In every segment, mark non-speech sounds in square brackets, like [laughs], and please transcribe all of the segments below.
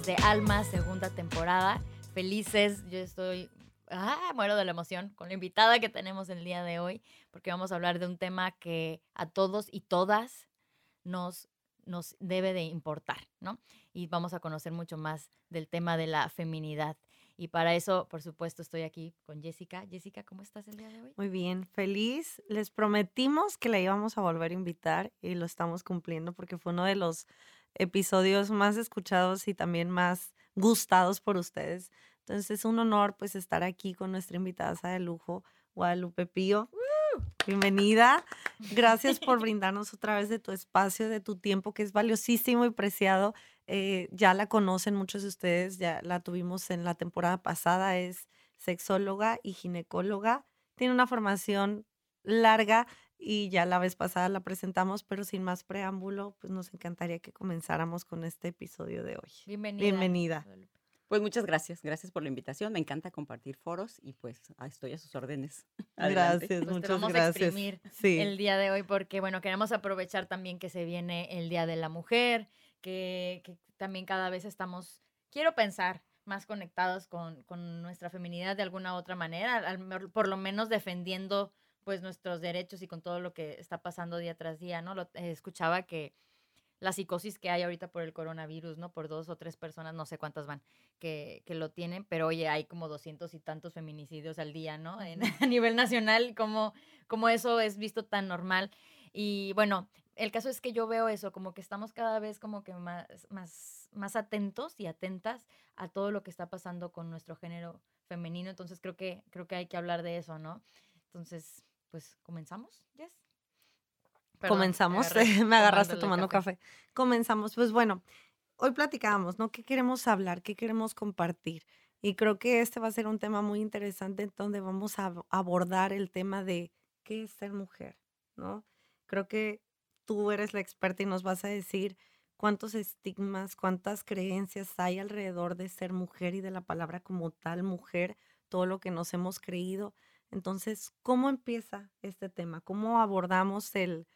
desde Alma, segunda temporada. Felices, yo estoy, ah, muero de la emoción con la invitada que tenemos el día de hoy, porque vamos a hablar de un tema que a todos y todas nos, nos debe de importar, ¿no? Y vamos a conocer mucho más del tema de la feminidad. Y para eso, por supuesto, estoy aquí con Jessica. Jessica, ¿cómo estás el día de hoy? Muy bien, feliz. Les prometimos que la íbamos a volver a invitar y lo estamos cumpliendo porque fue uno de los episodios más escuchados y también más gustados por ustedes. Entonces es un honor pues estar aquí con nuestra invitada de lujo, Guadalupe Pío. Bienvenida. Gracias por [laughs] brindarnos otra vez de tu espacio, de tu tiempo, que es valiosísimo y preciado. Eh, ya la conocen muchos de ustedes, ya la tuvimos en la temporada pasada, es sexóloga y ginecóloga. Tiene una formación larga y ya la vez pasada la presentamos, pero sin más preámbulo, pues nos encantaría que comenzáramos con este episodio de hoy. Bienvenida. Bienvenida. Pues muchas gracias, gracias por la invitación. Me encanta compartir foros y pues estoy a sus órdenes. Adelante. Gracias, Pues te muchas vamos a gracias. exprimir Sí. el día de hoy porque, bueno, queremos aprovechar también que se viene el Día de la Mujer, que, que también cada vez estamos, quiero pensar, más conectados con, con nuestra feminidad de alguna otra manera, al por lo menos defendiendo pues nuestros derechos y con todo lo que está pasando día tras día, ¿no? Lo, eh, escuchaba que la psicosis que hay ahorita por el coronavirus, ¿no? Por dos o tres personas, no sé cuántas van, que, que lo tienen, pero oye, hay como doscientos y tantos feminicidios al día, ¿no? [laughs] En- a nivel nacional, como, como eso es visto tan normal. Y bueno, el caso es que yo veo eso, como que estamos cada vez como que más, más, más atentos y atentas a todo lo que está pasando con nuestro género femenino. Entonces creo que, creo que hay que hablar de eso, ¿no? Entonces, pues, ¿comenzamos, Jess? Perdón, Comenzamos, agarré [laughs] me agarraste tomando café. Comenzamos, pues bueno, hoy platicábamos, ¿no? ¿Qué queremos hablar? ¿Qué queremos compartir? Y creo que este va a ser un tema muy interesante en donde vamos a ab- abordar el tema de qué es ser mujer, ¿no? Creo que tú eres la experta y nos vas a decir cuántos estigmas, cuántas creencias hay alrededor de ser mujer y de la palabra como tal mujer, todo lo que nos hemos creído. Entonces, ¿cómo empieza este tema? ¿Cómo abordamos el,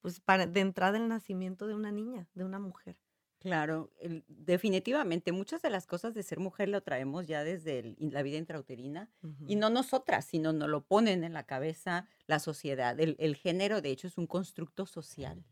pues para de entrada el nacimiento de una niña, de una mujer. Claro, el- definitivamente muchas de las cosas de ser mujer lo traemos ya desde el- la vida intrauterina y no nosotras, sino nos lo ponen en la cabeza la sociedad. El, el género, de hecho, es un constructo social.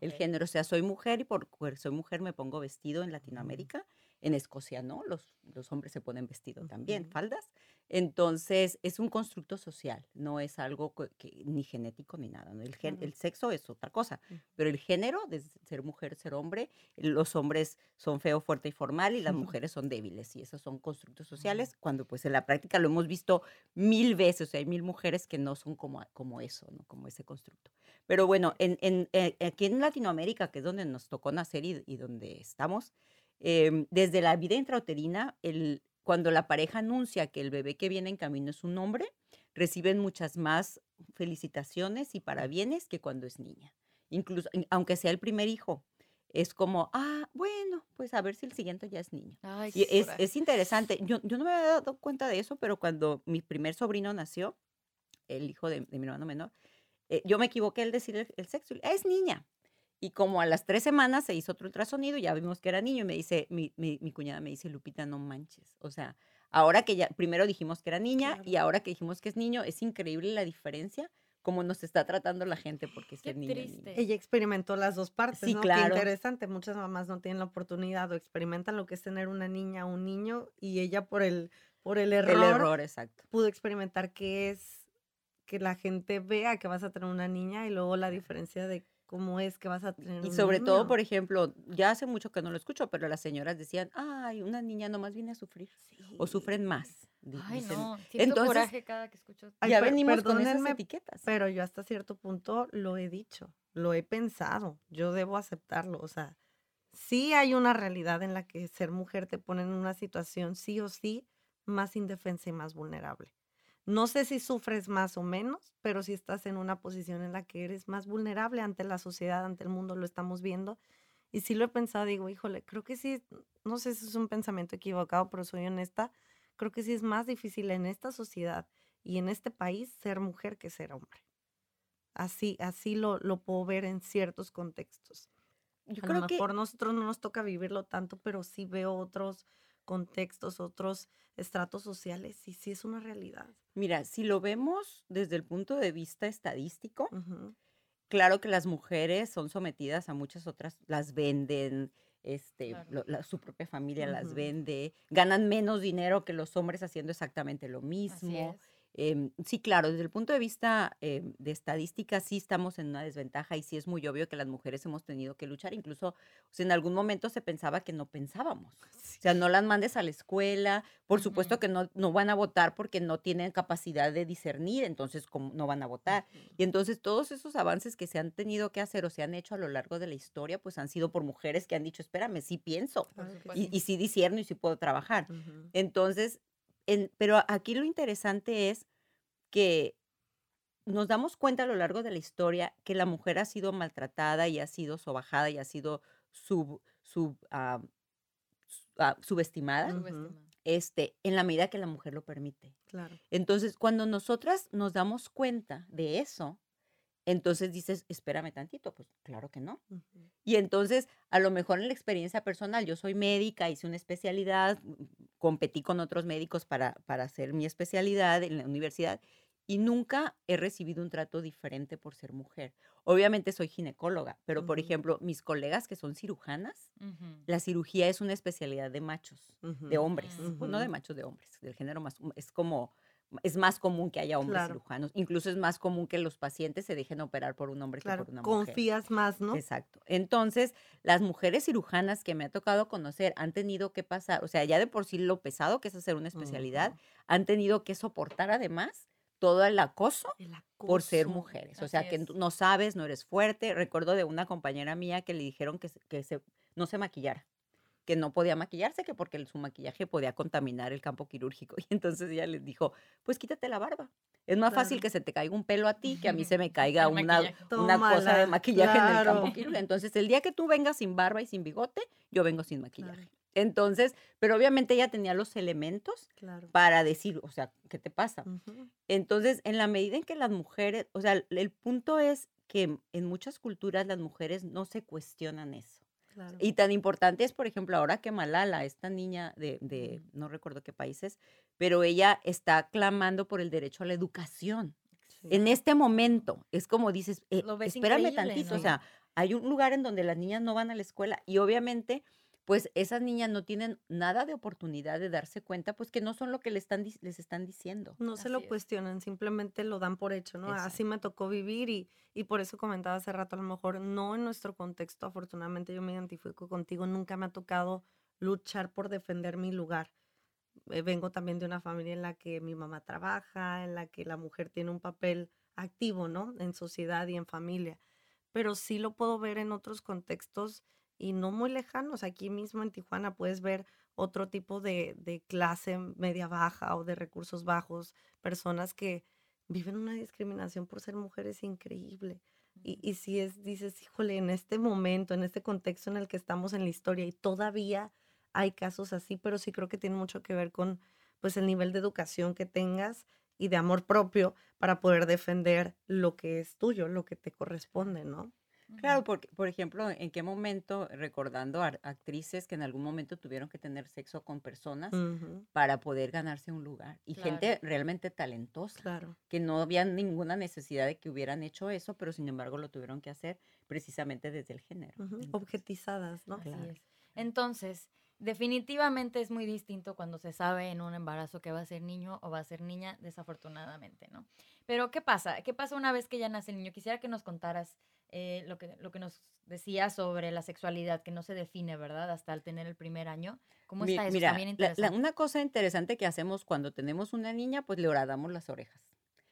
El género, o sea, soy mujer y por soy mujer me pongo vestido en Latinoamérica. En Escocia no, los, los hombres se ponen vestido también, faldas. Entonces, es un constructo social, no es algo co- que, ni genético ni nada. ¿no? El, gen- el sexo es otra cosa, Ujú. pero el género, de ser mujer, ser hombre, los hombres son feo, fuerte y formal y las [laughs] mujeres son débiles y esos son constructos sociales cuando pues en la práctica lo hemos visto mil veces, o sea, hay mil mujeres que no son como, como eso, ¿no? como ese constructo. Pero bueno, en, en, eh, aquí en Latinoamérica, que es donde nos tocó nacer y, y donde estamos, em, desde la vida intrauterina, el, cuando la pareja anuncia que el bebé que viene en camino es un hombre, reciben muchas más felicitaciones y parabienes que cuando es niña. Incluso, in- aunque sea el primer hijo, es como, ah, bueno, pues a ver si el siguiente ya es niño. Ay, Y es, interesante. Yo, yo no me había dado cuenta de eso, pero cuando mi primer sobrino nació, el hijo de, de mi hermano menor, eh, yo me equivoqué al decir el, el sexo. Es niña. Y como a las tres semanas se hizo otro ultrasonido, ya vimos que era niño. Y me dice, mi, mi, mi cuñada me dice, Lupita, no manches. O sea, ahora que ya, primero dijimos que era niña Claro. y ahora que dijimos que es niño, es increíble la diferencia, como nos está tratando la gente porque Qué ser niño. triste. Ella experimentó las dos partes, Sí, ¿no? claro. Qué interesante. Muchas mamás no tienen la oportunidad o experimentan lo que es tener una niña o un niño y ella por el, por el error, El error, exacto. pudo experimentar qué es que la gente vea que vas a tener una niña y luego la diferencia de cómo es que vas a tener Y un sobre todo, por ejemplo, ya hace mucho que no lo escucho, pero las señoras decían, ay, una niña nomás viene a sufrir. O sufren más. Ay, dicen. no. Siento Entonces, coraje cada que escucho. Ay, ya per- venimos con esas etiquetas. Pero yo hasta cierto punto lo he dicho, lo he pensado, yo debo aceptarlo. O sea, sí hay una realidad en la que ser mujer te pone en una situación sí o sí más indefensa y más vulnerable. No sé si sufres más o menos, pero si estás en una posición en la que eres más vulnerable ante la sociedad, ante el mundo, lo estamos viendo. Y sí lo he pensado, digo, híjole, creo que sí, no sé si es un pensamiento equivocado, pero soy honesta, creo que sí es más difícil en esta sociedad y en este país ser mujer que ser hombre. Así, así lo, lo puedo ver en ciertos contextos. yo A creo lo que mejor nosotros no nos toca vivirlo tanto, pero sí veo otros contextos, otros estratos sociales y sí es una realidad. Mira, si lo vemos desde el punto de vista estadístico, claro que las mujeres son sometidas a muchas otras, las venden, este, Claro. lo- la- su propia familia las vende, ganan menos dinero que los hombres haciendo exactamente lo mismo. Em, sí, claro, desde el punto de vista em, de estadística sí estamos en una desventaja y sí es muy obvio que las mujeres hemos tenido que luchar. Incluso o sea, en algún momento se pensaba que no pensábamos. O sea, no las mandes a la escuela. Por supuesto Ujú. que no, no van a votar porque no tienen capacidad de discernir, entonces ¿cómo no van a votar. Y entonces todos esos avances que se han tenido que hacer o se han hecho a lo largo de la historia, pues han sido por mujeres que han dicho, espérame, sí pienso supuesto. y, y sí discierno y sí puedo trabajar. Ujú. Entonces, en- pero aquí lo interesante es que nos damos cuenta a lo largo de la historia que la mujer ha sido maltratada y ha sido sobajada y ha sido sub, sub, ah, ah, subestimada, este, en la medida que la mujer lo permite. Claro. Entonces, cuando nosotras nos damos cuenta de eso, entonces dices, espérame tantito, pues claro que no. Y entonces, a lo mejor en la experiencia personal, yo soy médica, hice una especialidad, mm, competí con otros médicos para, para hacer mi especialidad en la universidad y nunca he recibido un trato diferente por ser mujer. Obviamente soy ginecóloga, pero por ejemplo, mis colegas que son cirujanas, la cirugía es una especialidad de machos, de hombres, pues no de machos, de hombres, del género más, es como, es más común que haya hombres Claro. cirujanos, incluso es más común que los pacientes se dejen operar por un hombre Claro. que por una mujer. Confías más, ¿no? Exacto. Entonces, las mujeres cirujanas que me ha tocado conocer han tenido que pasar, o sea, ya de por sí lo pesado que es hacer una especialidad, han tenido que soportar además todo el acoso El por ser mujeres. O sea, que es. no sabes, no eres fuerte. Recuerdo de una compañera mía que le dijeron que, que se, no se maquillara, que no podía maquillarse, que porque su maquillaje podía contaminar el campo quirúrgico. Y entonces ella les dijo, pues quítate la barba. Es más fácil que se te caiga un pelo a ti que a mí se me [laughs] caiga El una, cosa de maquillaje en el campo quirúrgico. Entonces, el día que tú vengas sin barba y sin bigote, yo vengo sin maquillaje. Claro. Entonces, pero obviamente ella tenía los elementos Claro. para decir, o sea, ¿qué te pasa? Entonces, en la medida en que las mujeres, o sea, el, el punto es que en muchas culturas las mujeres no se cuestionan eso. Claro. Y tan importante es, por ejemplo, ahora que Malala, esta niña de, de no recuerdo qué países, pero ella está clamando por el derecho a la educación. Sí. En este momento, es como dices, eh, espérame tantito, o sea, hay un lugar en donde las niñas no van a la escuela y obviamente, pues esas niñas no tienen nada de oportunidad de darse cuenta, pues que no son lo que les están, les están diciendo. No se lo es. cuestionan, simplemente lo dan por hecho, ¿no? Exacto. Así me tocó vivir y, y por eso comentaba hace rato, a lo mejor no en nuestro contexto, afortunadamente yo me identifico contigo, nunca me ha tocado luchar por defender mi lugar. Eh, vengo también de una familia en la que mi mamá trabaja, en la que la mujer tiene un papel activo, ¿no? En sociedad y en familia. Pero sí lo puedo ver en otros contextos y no muy lejanos. Aquí mismo en Tijuana puedes ver otro tipo de, de clase media baja o de recursos bajos, personas que viven una discriminación por ser mujeres increíble. Y, y si es, dices, híjole, en este momento, en este contexto en el que estamos en la historia y todavía hay casos así, pero sí creo que tiene mucho que ver con pues el nivel de educación que tengas y de amor propio para poder defender lo que es tuyo, lo que te corresponde, ¿no? Claro, porque, por ejemplo, ¿en qué momento, recordando a actrices que en algún momento tuvieron que tener sexo con personas para poder ganarse un lugar? Y gente realmente talentosa, Claro. que no había ninguna necesidad de que hubieran hecho eso, pero sin embargo lo tuvieron que hacer precisamente desde el género. Entonces, Objetizadas, ¿no? Así Claro. es. Entonces, definitivamente es muy distinto cuando se sabe en un embarazo que va a ser niño o va a ser niña, desafortunadamente, ¿no? Pero, ¿qué pasa? ¿Qué pasa una vez que ya nace el niño? Quisiera que nos contaras eh, lo, que, lo que nos decías sobre la sexualidad, que no se define, ¿verdad? Hasta al tener el primer año. ¿Cómo mi- está eso? mira, la- la- interesante. una cosa interesante que hacemos cuando tenemos una niña, pues le horadamos las orejas.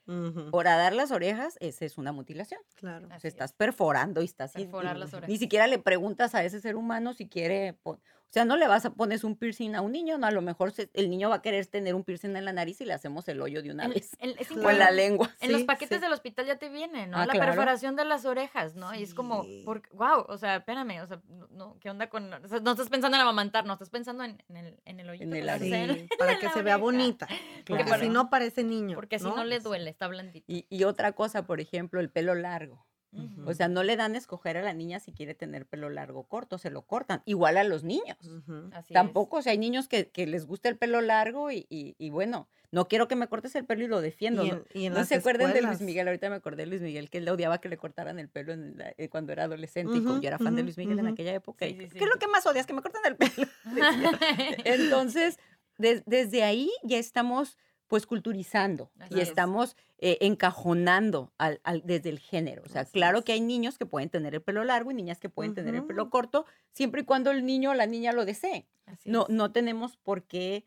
Ujú, Horadar las orejas, esa es una mutilación. Claro. O Así es. estás perforando y estás... y- Perforar y las Ni orejas. siquiera le preguntas a ese ser humano si quiere... pon- O sea, no le vas a pones un piercing a un niño, no, a lo mejor se- el niño va a querer tener un piercing en la nariz y le hacemos el hoyo de una vez. es. [laughs] O en la lengua. En los paquetes sí. del hospital ya te viene, ¿no? Ah, la claro. perforación de las orejas, ¿no? Y es como, por, wow, o sea, espérame, o sea, no, ¿qué onda con...? o sea, no estás pensando en amamantar, no, estás pensando en, en el, en el hoyito. En que el [laughs] Sí, para que se vea bonita. Porque si no parece niño. Porque si no le duele, está blandito. Y, y otra cosa, por ejemplo, el pelo largo. O sea, no le dan a escoger a la niña si quiere tener pelo largo o corto, se lo cortan. Igual a los niños. Así es. Tampoco, o sea, hay niños que, que les gusta el pelo largo y, y- y bueno, no quiero que me cortes el pelo y lo defiendo. Y ¿no? en, y en No las se acuerdan de Luis escuelas. Miguel, ahorita me acordé de Luis Miguel, que él odiaba que le cortaran el pelo en la- eh, cuando era adolescente y como Ujú, yo era fan de Luis Miguel en aquella época. Sí, y, sí, sí. ¿Qué es lo que más odias? Que me cortan el pelo. [laughs] [laughs] Entonces, des- desde ahí ya estamos pues culturizando Así y es. estamos eh, encajonando al, al- desde el género. O sea, Así claro es. que hay niños que pueden tener el pelo largo y niñas que pueden tener el pelo corto, siempre y cuando el niño o la niña lo desee. Así No, es. no tenemos por qué,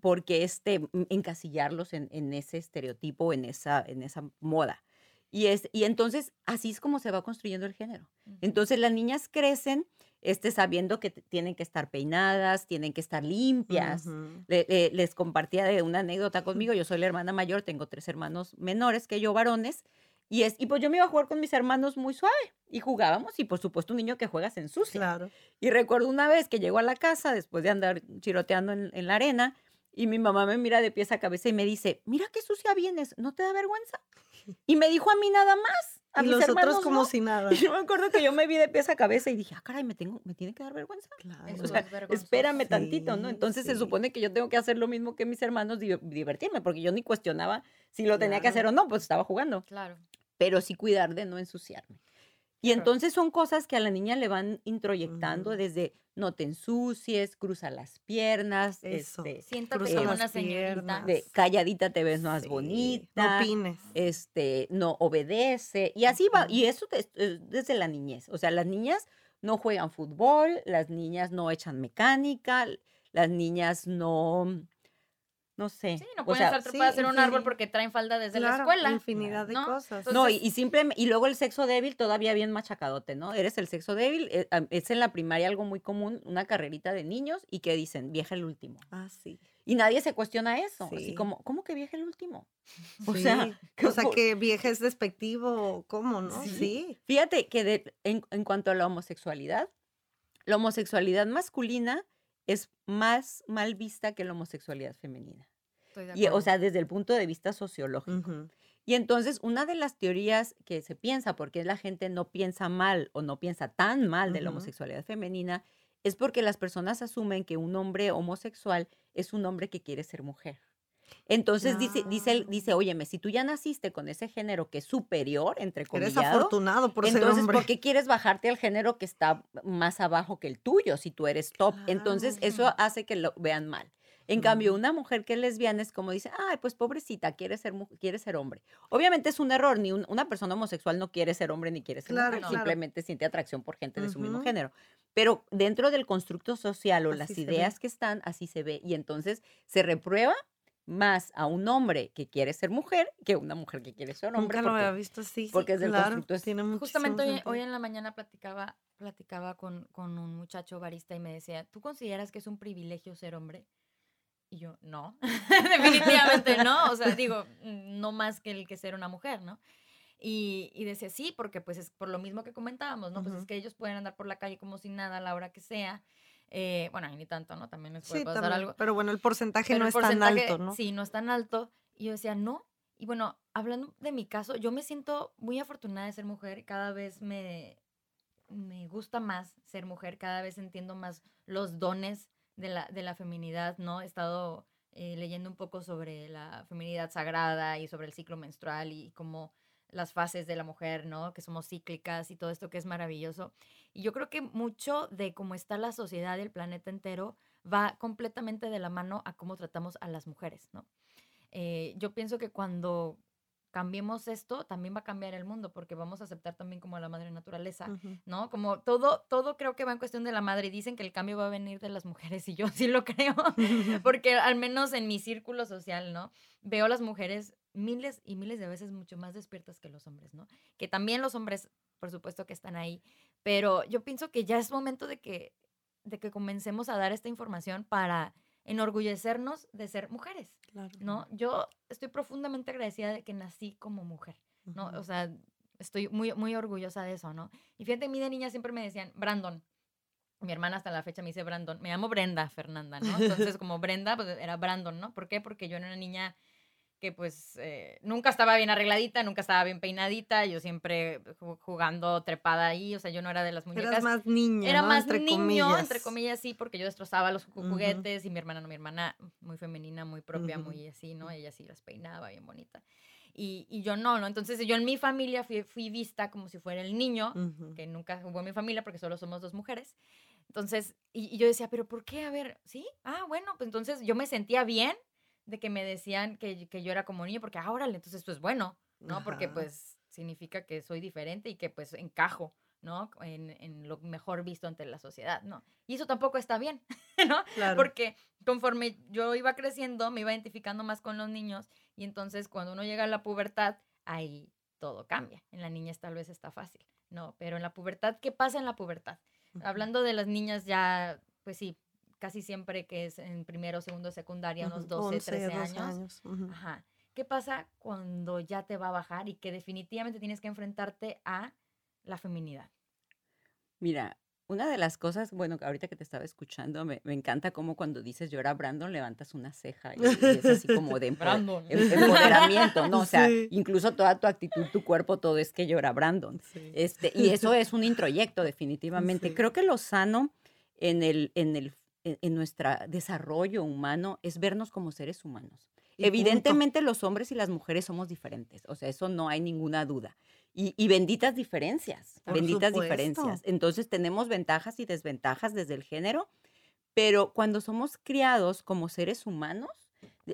por qué este, mm, encasillarlos en, en ese estereotipo, en esa, en esa moda. Y, es, y entonces así es como se va construyendo el género. Entonces las niñas crecen este, sabiendo que tienen que estar peinadas, tienen que estar limpias. Le- le- les compartía de una anécdota [laughs] conmigo. Yo soy la hermana mayor, tengo tres hermanos menores que yo, varones. Y, es, y pues yo me iba a jugar con mis hermanos muy suave. Y jugábamos. Y por supuesto, un niño que juega se ensucia. Claro. Y recuerdo una vez que llego a la casa después de andar chiroteando en, en la arena y mi mamá me mira de pies a cabeza y me dice, mira qué sucia vienes, ¿no te da vergüenza? [laughs] Y me dijo a mí nada más. A y mis los otros como no. si nada. Y [laughs] yo me acuerdo que yo me vi de pies a cabeza y dije, ah, caray, me, tengo, me tiene que dar vergüenza. Claro. Eso O sea, es vergonzoso. espérame tantito, ¿no? Sí, Entonces se supone que yo tengo que hacer lo mismo que mis hermanos, di- divertirme, porque yo ni cuestionaba si lo tenía que hacer o no, pues estaba jugando Claro. pero sí cuidar de no ensuciarme. Y entonces son cosas que a la niña le van introyectando Ujú. desde no te ensucies, cruza las piernas, Eso. este, Siéntate Cruza como las una señorita. de calladita te ves más Sí, bonita, No opines. este, no obedece, y así va, y eso eh, desde la niñez. O sea, las niñas no juegan fútbol, las niñas no echan mecánica, las niñas no, no sé. Sí, no o pueden sea, estar trepadas sí, en un árbol porque traen falda desde la escuela. Infinidad de ¿no? cosas. No, y, Entonces- y simple- y luego el sexo débil todavía bien machacadote, ¿no? Eres el sexo débil, eh, es en la primaria algo muy común, una carrerita de niños y que dicen, vieja el último. Ah, sí. Y nadie se cuestiona eso, así Sí. como, ¿cómo que vieja el último? [laughs] O Sí. sea, que o sea, que vieja es despectivo, ¿cómo, no? Sí. Sí. Fíjate que de- en, en cuanto a la homosexualidad, la homosexualidad masculina es más mal vista que la homosexualidad femenina. Y, o sea, desde el punto de vista sociológico. Y entonces, una de las teorías que se piensa, porque la gente no piensa mal o no piensa tan mal de la homosexualidad femenina, es porque las personas asumen que un hombre homosexual es un hombre que quiere ser mujer. Entonces dice, dice, él- dice, óyeme, si tú ya naciste con ese género que es superior, entre Eres comillas, afortunado por ser entonces, hombre. ¿por qué quieres bajarte al género que está más abajo que el tuyo si tú eres top? Entonces, eso hace que lo vean mal. En cambio, una mujer que es lesbiana es como dice, ay, pues pobrecita, quiere ser, quiere ser hombre. Obviamente es un error, ni un- una persona homosexual no quiere ser hombre ni quiere ser Claro, mujer, claro. simplemente siente atracción por gente de su mismo género. Pero dentro del constructo social o las ve. ideas que están, así se ve. Y entonces se reprueba más a un hombre que quiere ser mujer que a una mujer que quiere ser hombre. Nunca lo porque- había visto así. porque es del claro, tiene Justamente hoy, hoy en la mañana platicaba, platicaba con, con un muchacho barista y me decía, ¿tú consideras que es un privilegio ser hombre? Y yo, no, [laughs] definitivamente no. O sea, [laughs] digo, mm, no más que el que ser una mujer, ¿no? Y, y decía, sí, porque pues es por lo mismo que comentábamos, ¿no? Pues es que ellos pueden andar por la calle como si nada a la hora que sea. Eh, bueno, ni tanto, ¿no? También les puede Sí, pasar también, algo. Pero bueno, el porcentaje Pero no el es tan alto, ¿no? Sí, no es tan alto. Y yo decía, no. Y bueno, hablando de mi caso, yo me siento muy afortunada de ser mujer. Cada vez me, me gusta más ser mujer. Cada vez entiendo más los dones de la, de la feminidad, ¿no? He estado eh, leyendo un poco sobre la feminidad sagrada y sobre el ciclo menstrual y cómo las fases de la mujer, ¿no? Que somos cíclicas y todo esto que es maravilloso. Y yo creo que mucho de cómo está la sociedad y el planeta entero va completamente de la mano a cómo tratamos a las mujeres, ¿no? Eh, yo pienso que cuando cambiemos esto, también va a cambiar el mundo, porque vamos a aceptar también como a la madre naturaleza. ¿no? Como todo, todo creo que va en cuestión de la madre. y Dicen que el cambio va a venir de las mujeres y yo sí lo [laughs] creo, [laughs] porque al menos en mi círculo social, ¿no? Veo a las mujeres miles y miles de veces mucho más despiertas que los hombres, ¿no? Que también los hombres, por supuesto que están ahí, pero yo pienso que ya es momento de que, de que comencemos a dar esta información para enorgullecernos de ser mujeres, Claro. ¿no? Yo estoy profundamente agradecida de que nací como mujer, ¿no? Ujú. O sea, estoy muy, muy orgullosa de eso, ¿no? Y fíjate, a mí de niña siempre me decían, Brandon. Mi hermana hasta la fecha me dice Brandon. Me llamo Brenda Fernanda, ¿no? Entonces, como Brenda, pues era Brandon, ¿no? ¿Por qué? Porque yo era una niña que pues eh, nunca estaba bien arregladita, nunca estaba bien peinadita, yo siempre ju- jugando trepada ahí, o sea, yo no era de las muñecas. Eras más niña, Era ¿no? más Entre niño, comillas. entre comillas, sí, porque yo destrozaba los ju- Ujú. juguetes y mi hermana no, mi hermana muy femenina, muy propia, Ujú. muy así, ¿no? Ella sí las peinaba bien bonita. Y, y yo no, ¿no? Entonces yo en mi familia fui, fui vista como si fuera el niño, Ujú. que nunca hubo en mi familia porque solo somos dos mujeres. Entonces, y, y yo decía, pero ¿por qué? A ver, ¿sí? Ah, bueno, pues entonces yo me sentía bien de que me decían que, que yo era como niño, porque ahora entonces esto es bueno, ¿no? Porque pues significa que soy diferente y que pues encajo, ¿no? En, en lo mejor visto ante la sociedad, ¿no? Y eso tampoco está bien, [laughs] ¿no? Claro. Porque conforme yo iba creciendo, me iba identificando más con los niños y entonces cuando uno llega a la pubertad, ahí todo cambia. En la niñez tal vez está fácil, ¿no? Pero en la pubertad, ¿qué pasa en la pubertad? Hablando de las niñas ya, pues sí, casi siempre que es en primero, segundo, secundaria, unos Ujú, 12, 11, 13 12 años. Ajá. ¿Qué pasa cuando ya te va a bajar y que definitivamente tienes que enfrentarte a la feminidad? Mira, una de las cosas, bueno, que ahorita que te estaba escuchando, me, me encanta cómo cuando dices yo era Brandon, levantas una ceja y, y es así como de [laughs] empoder- Brandon. em- empoderamiento, ¿no? O sea, Sí. incluso toda tu actitud, tu cuerpo, todo es que yo era Brandon. Sí. Este, y eso [laughs] es un introyecto, definitivamente. Sí. Creo que lo sano en, el, en, el, en, en nuestro desarrollo humano es vernos como seres humanos. Punto. Evidentemente los hombres y las mujeres somos diferentes, o sea, eso no hay ninguna duda. Y, y benditas diferencias, Por benditas supuesto. diferencias. Entonces tenemos ventajas y desventajas desde el género, pero cuando somos criados como seres humanos,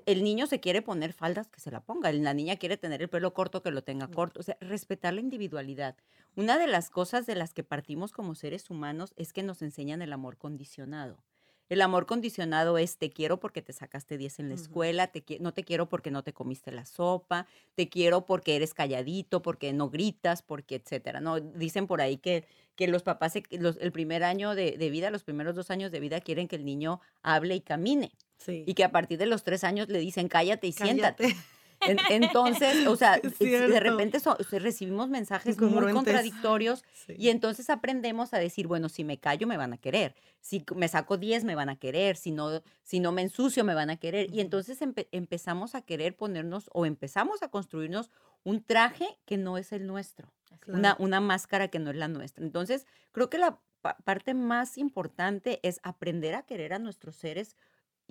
el niño se quiere poner faldas, que se la ponga. La niña quiere tener el pelo corto, que lo tenga Mm. corto. O sea, respetar la individualidad. Una de las cosas de las que partimos como seres humanos es que nos enseñan el amor condicionado. El amor condicionado es te quiero porque te sacaste 10 en la escuela, te no te quiero porque no te comiste la sopa, te quiero porque eres calladito, porque no gritas, porque etcétera. No, dicen por ahí que, que los papás los- el primer año de, de vida, los primeros dos años de vida quieren que el niño hable y camine Sí. y que a partir de los tres años le dicen cállate y siéntate. En- entonces, o sea, de repente so- recibimos mensajes muy contradictorios Sí. y entonces aprendemos a decir, bueno, si me callo me van a querer, si me saco 10 me van a querer, si no, si no me ensucio me van a querer. Y entonces empe- empezamos a querer ponernos o empezamos a construirnos un traje que no es el nuestro, una, una máscara que no es la nuestra. Entonces, creo que la pa- parte más importante es aprender a querer a nuestros seres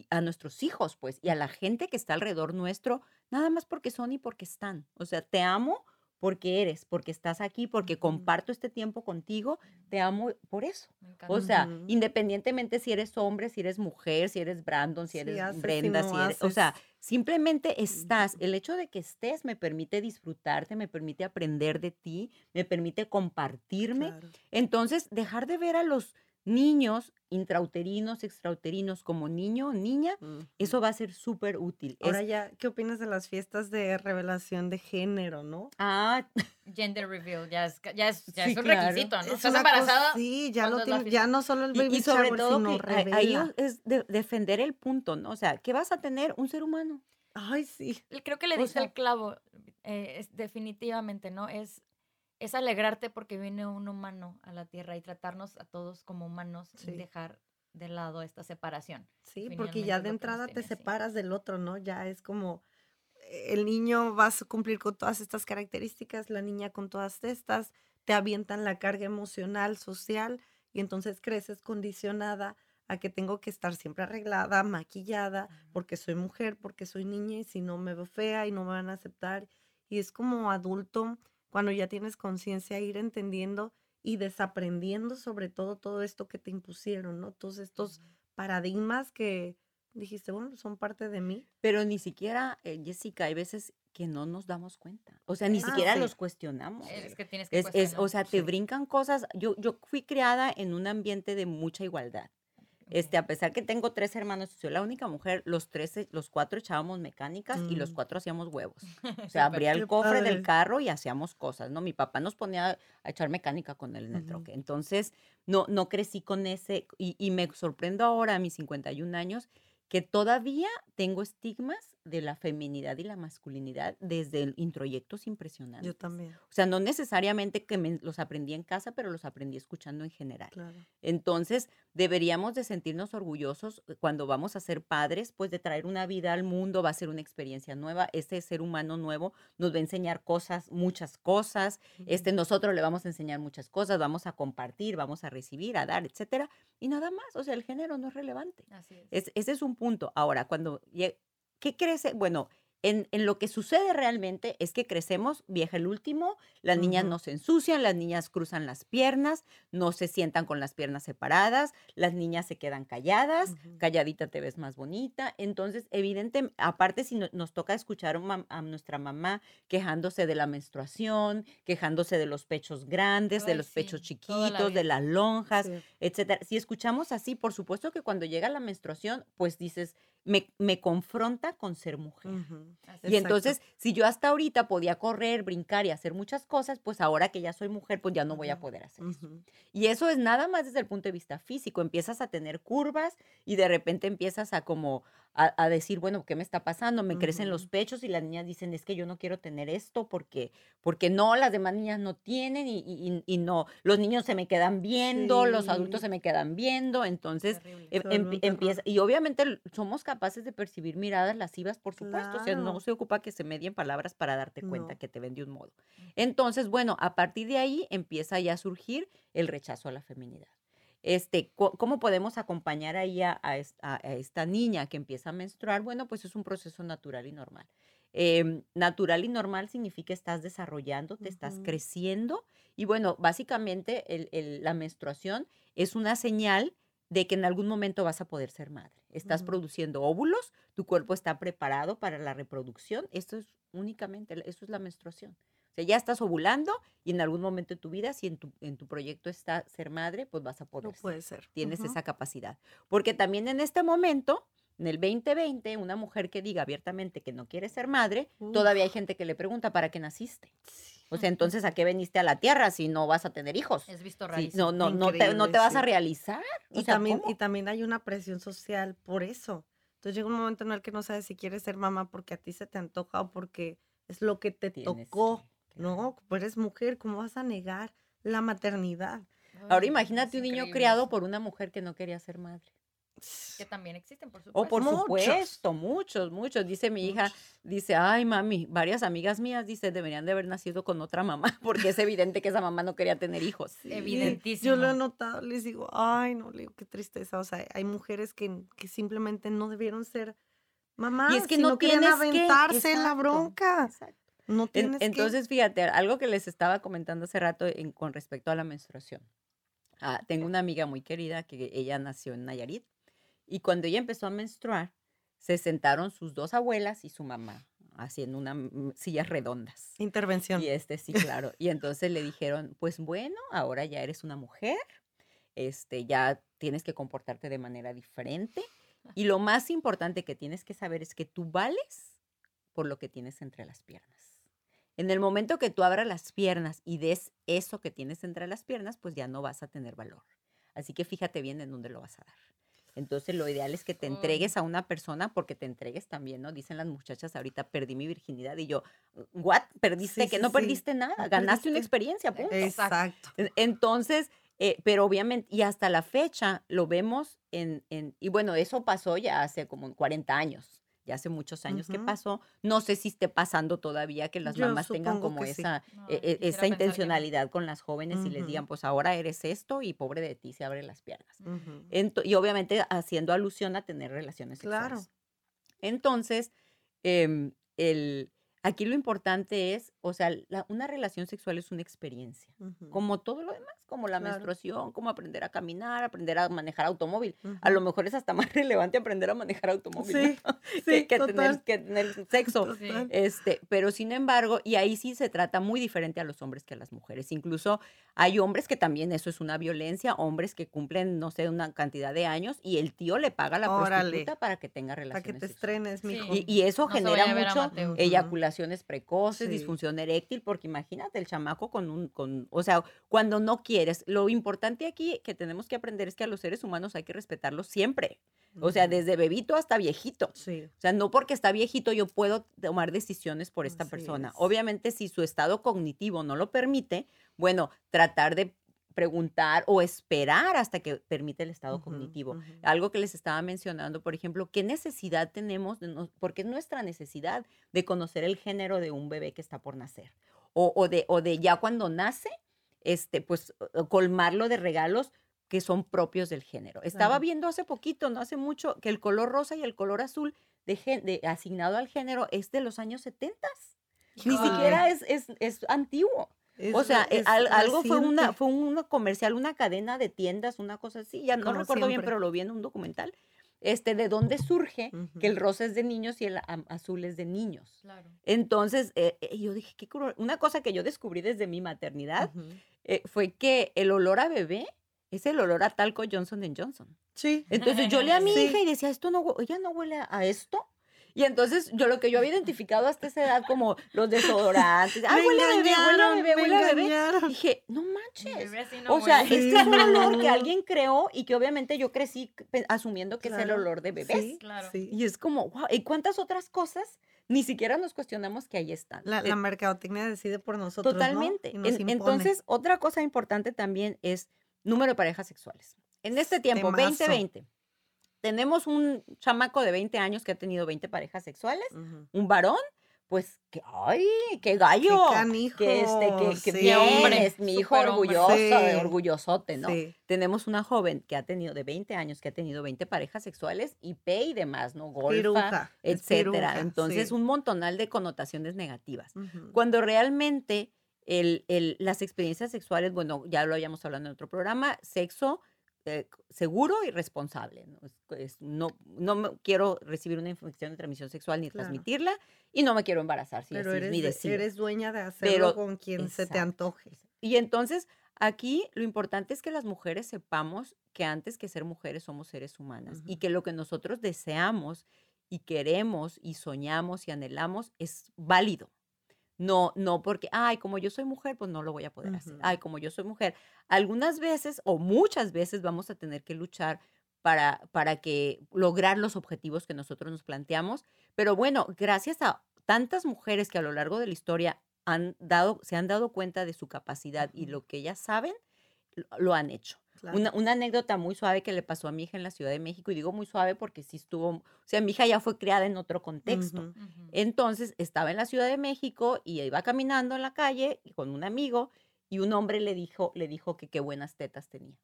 a nuestros hijos, pues, y a la gente que está alrededor nuestro, nada más porque son y porque están. O sea, te amo porque eres, porque estás aquí, porque comparto este tiempo contigo, te amo por eso. O sea, independientemente si eres hombre, si eres mujer, si eres Brandon, si Sí, eres haces Brenda, no si eres, o sea, simplemente estás. El hecho de que estés me permite disfrutarte, me permite aprender de ti, me permite compartirme. Claro. Entonces, dejar de ver a los niños intrauterinos, extrauterinos como niño o niña, eso va a ser súper útil. Es- Ahora ya, ¿qué opinas de las fiestas de revelación de género, no? ah, Gender reveal, ya es, ya es, ya Sí, es un claro. requisito, ¿no? Es Estás una cosa- embarazada. sí, ya ¿cuándo lo tiene, ya no solo el baby y sobre shower, todo sino que ahí revela. es de- defender el punto, ¿no? O sea, ¿qué vas a tener? Un ser humano. Ay, sí. Creo que le O diste sea- el clavo, eh, es, definitivamente, ¿no? Es, es alegrarte porque viene un humano a la tierra y tratarnos a todos como humanos Sí. y dejar de lado esta separación. Sí, porque ya de entrada te así. separas del otro, ¿no? Ya es como eh, el niño vas a cumplir con todas estas características, la niña con todas estas, te avientan la carga emocional, social, y entonces creces condicionada a que tengo que estar siempre arreglada, maquillada, porque soy mujer, porque soy niña, y si no me veo fea y no me van a aceptar. Y es como adulto, cuando ya tienes conciencia, ir entendiendo y desaprendiendo sobre todo todo esto que te impusieron, ¿no? Todos estos paradigmas que dijiste, bueno, son parte de mí. Pero ni siquiera, eh, Jessica, hay veces que no nos damos cuenta. O sea, ni Ah, siquiera sí. los cuestionamos. Es que tienes que Es, es, o sea, te Sí. brincan cosas. Yo, yo fui criada en un ambiente de mucha igualdad. Este, a pesar que tengo tres hermanos soy la única mujer, los tres, e- los cuatro echábamos mecánicas y los Mm. cuatro hacíamos huevos. [laughs] O sea, abría el cofre del carro y hacíamos cosas, ¿no? Mi papá nos ponía a echar mecánica con él en el Ujú. troque. Entonces, no, no crecí con ese, y, y me sorprendo ahora a mis 51 años, que todavía tengo estigmas de la feminidad y la masculinidad desde introyectos impresionantes. Yo también. O sea, no necesariamente que me- los aprendí en casa, pero los aprendí escuchando en general. Claro. Entonces, deberíamos de sentirnos orgullosos eh, cuando vamos a ser padres, pues de traer una vida al mundo, va a ser una experiencia nueva. Este ser humano nuevo nos va a enseñar cosas, muchas cosas. Este, nosotros le vamos a enseñar muchas cosas, vamos a compartir, vamos a recibir, a dar, etcétera. Y nada más, o sea, el género no es relevante. Así es. Es- ese es un punto. Ahora, cuando, ¿qué crece? Bueno, en, en lo que sucede realmente es que crecemos, vieja el último, las niñas no se ensucian, las niñas cruzan las piernas, no se sientan con las piernas separadas, las niñas se quedan calladas, calladita te ves más bonita. Entonces, evidente, aparte si no- nos toca escuchar a nuestra mamá quejándose de la menstruación, quejándose de los pechos grandes, de los sí, pechos la chiquitos, de las lonjas, Sí. etcétera. Si escuchamos así, por supuesto que cuando llega la menstruación, pues dices, me, me confronta con ser mujer. Y es. entonces, si yo hasta ahorita podía correr, brincar y hacer muchas cosas, pues ahora que ya soy mujer, pues ya no voy a poder hacer eso. Y eso es nada más desde el punto de vista físico. Empiezas a tener curvas y de repente empiezas a como a, a decir, bueno, ¿qué me está pasando? Me crecen los pechos y las niñas dicen, es que yo no quiero tener esto porque, porque no, las demás niñas no tienen y, y- y- no, los niños se me quedan viendo, los adultos se me quedan viendo. Entonces, em- empieza, y obviamente somos capaces de percibir miradas lascivas, por supuesto. O sea, no se ocupa que se medien palabras para darte cuenta No. que te ven de un modo. Entonces, bueno, a partir de ahí empieza ya a surgir el rechazo a la feminidad. Este, ¿Cómo podemos acompañar ahí a, a a- esta niña que empieza a menstruar? Bueno, pues es un proceso natural y normal. Em, natural y normal significa estás desarrollando, te estás creciendo y bueno, básicamente el- el- la menstruación es una señal de que en algún momento vas a poder ser madre. Estás produciendo óvulos, tu cuerpo está preparado para la reproducción. Esto es únicamente, eso es la menstruación. O sea, ya estás ovulando y en algún momento de tu vida, si en tu, en tu proyecto está ser madre, pues vas a No poder ser. puede ser. Tienes esa capacidad. Porque también en este momento, en el 2020, una mujer que diga abiertamente que no quiere ser madre, todavía hay gente que le pregunta, ¿para qué naciste? Sí. O sea, entonces, ¿a qué veniste a la tierra si no vas a tener hijos? Es visto Sí, rarísimo. no, no, no te, no te vas a realizar. O Y sea, también, ¿cómo? y también hay una presión social por eso. Entonces llega un momento en el que no sabes si quieres ser mamá porque a ti se te antoja o porque es lo que te Tienes tocó. que. No, pues eres mujer, ¿cómo vas a negar la maternidad? Ahora imagínate es un niño criado por una mujer que no quería ser madre. Que también existen, por supuesto. O por Muchos. supuesto, muchos, muchos. Dice mi hija, dice, ay mami, varias amigas mías, dice, deberían de haber nacido con otra mamá, [laughs] porque es evidente que esa mamá no quería tener hijos. Sí, Evidentísimo. Yo lo he notado, les digo, ay, no, le digo, qué tristeza. O sea, hay mujeres que, que simplemente no debieron ser mamás. Y es que si no que- aventarse en la bronca. exacto. No En- tienes que- entonces, fíjate, algo que les estaba comentando hace rato en- con respecto a la menstruación. Ah, tengo una amiga muy querida que ella nació en Nayarit y cuando ella empezó a menstruar, se sentaron sus dos abuelas y su mamá haciendo unas sillas redondas. Intervención. Y este sí, claro. Y entonces le dijeron, pues bueno, ahora ya eres una mujer, este, ya tienes que comportarte de manera diferente. Y lo más importante que tienes que saber es que tú vales por lo que tienes entre las piernas. En el momento que tú abras las piernas y des eso que tienes entre las piernas, pues ya no vas a tener valor. Así que fíjate bien en dónde lo vas a dar. Entonces lo ideal es que te Uy. entregues a una persona porque te entregues también, ¿no? Dicen las muchachas ahorita, perdí mi virginidad y yo, ¿what? ¿Perdiste? Sí, que sí, no sí. perdiste nada, No ganaste una experiencia, punto. Exacto. En- Entonces, eh, pero obviamente, y hasta la fecha lo vemos en, en- y bueno, eso pasó ya hace como 40 años, ya hace muchos años que pasó. No sé si esté pasando todavía que las Yo mamás tengan como sí. esa, No, e- e- esa que intencionalidad con las jóvenes y les digan, pues ahora eres esto y pobre de ti se abre las piernas. Y obviamente haciendo alusión a tener relaciones Claro. sexuales. Entonces, em, el, aquí lo importante es, o sea, la- una relación sexual es una experiencia como todo lo demás, como la Claro. menstruación, como aprender a caminar, aprender a manejar automóvil. A lo mejor es hasta más [laughs] relevante aprender a manejar automóvil ¿no? [laughs] Sí, que, tener, que tener sexo. Sí. Este, pero sin embargo, y ahí sí se trata muy diferente a los hombres que a las mujeres. Incluso hay hombres que también eso es una violencia, hombres que cumplen, no sé, una cantidad de años y el tío le paga a la Órale. prostituta para que tenga Para relaciones que te sexuales. estrenes, mijo. Y, y eso No genera mucho eyaculaciones precoces, Sí. disfunción eréctil, porque imagínate el chamaco con un, con, o sea, cuando no quieres, lo importante aquí que tenemos que aprender es que a los seres humanos hay que respetarlos siempre. O sea, desde bebito hasta viejito. Sí. O sea, no porque está viejito yo puedo tomar decisiones por esta Así persona. es. Obviamente, si su estado cognitivo no lo permite, bueno, tratar de preguntar o esperar hasta que permite el estado cognitivo. Algo que les estaba mencionando, por ejemplo, ¿qué necesidad tenemos? de nos- porque es nuestra necesidad de conocer el género de un bebé que está por nacer. O, o de, o de ya cuando nace, este, pues colmarlo de regalos que son propios del género. Estaba Claro. viendo hace poquito, no hace mucho, que el color rosa y el color azul de, de- asignado al género es de los años 70. Ni siquiera es, es, es antiguo. Es o sea, eh, al- algo fue una, fue un comercial, una cadena de tiendas, una cosa así. Ya no Como recuerdo bien, pero lo vi en un documental. Este, de dónde surge que el rosa es de niños y el azul es de niños. Claro. Entonces, eh, eh, yo dije, qué cruel. Una cosa que yo descubrí desde mi maternidad. Eh, fue que el olor a bebé es el olor a talco Johnson Johnson. Sí. Entonces yo leí a mi Sí. hija y decía, esto no, ella no huele a esto. Y entonces yo lo que yo había identificado hasta esa edad como los desodorantes, [laughs] ah, huele a bebé, huele a bebé, huele a bebé. Dije, no manches. no O sea, huele. este es un olor que alguien creó y que obviamente yo crecí asumiendo que es el olor de bebés. Sí, Claro. sí. Y es como, wow, ¿y cuántas otras cosas? Ni siquiera nos cuestionamos que ahí están. La, Eh, la mercadotecnia decide por nosotros. ¿no? Totalmente. Nos En- entonces, otra cosa importante también es número de parejas sexuales. En este tiempo, Temazo. 2020, tenemos un chamaco de 20 años que ha tenido 20 parejas sexuales, un varón, pues que, ay, qué gallo. canijo, que este, que, que sí. bien, hombre, es mi hijo orgulloso, Sí. orgullosote, ¿no? Sí. Tenemos una joven que ha tenido de 20 años, que ha tenido 20 parejas sexuales, IP y demás, ¿no? Golfa, Piruja, etcétera. piruja, Entonces, sí. un montonal de connotaciones negativas. Cuando realmente el- el- las experiencias sexuales, bueno, ya lo habíamos hablado en otro programa, sexo eh, seguro y responsable. ¿no? Es- no, no me- quiero recibir una infección de transmisión sexual ni Claro. transmitirla y no me quiero embarazar, si Pero eres, mi deseo. eres dueña de hacerlo Pero- con quien se te antoje. Y entonces, aquí lo importante es que las mujeres sepamos que antes que ser mujeres somos seres humanas y Ujú. que lo que nosotros deseamos y queremos y soñamos y anhelamos es válido. No, no porque, ay, como yo soy mujer, pues no lo voy a poder hacer. Ay, como yo soy mujer. Algunas veces o muchas veces vamos a tener que luchar para, para que lograr los objetivos que nosotros nos planteamos. Pero bueno, gracias a tantas mujeres que a lo largo de la historia han dado, se han dado cuenta de su capacidad y lo que ellas saben, lo han hecho. Claro. Una, una anécdota muy suave que le pasó a mi hija en la Ciudad de México, y digo muy suave porque sí estuvo, o sea, mi hija ya fue criada en otro contexto. Entonces estaba en la Ciudad de México y iba caminando en la calle con un amigo y un hombre le dijo, le dijo que qué buenas tetas tenía.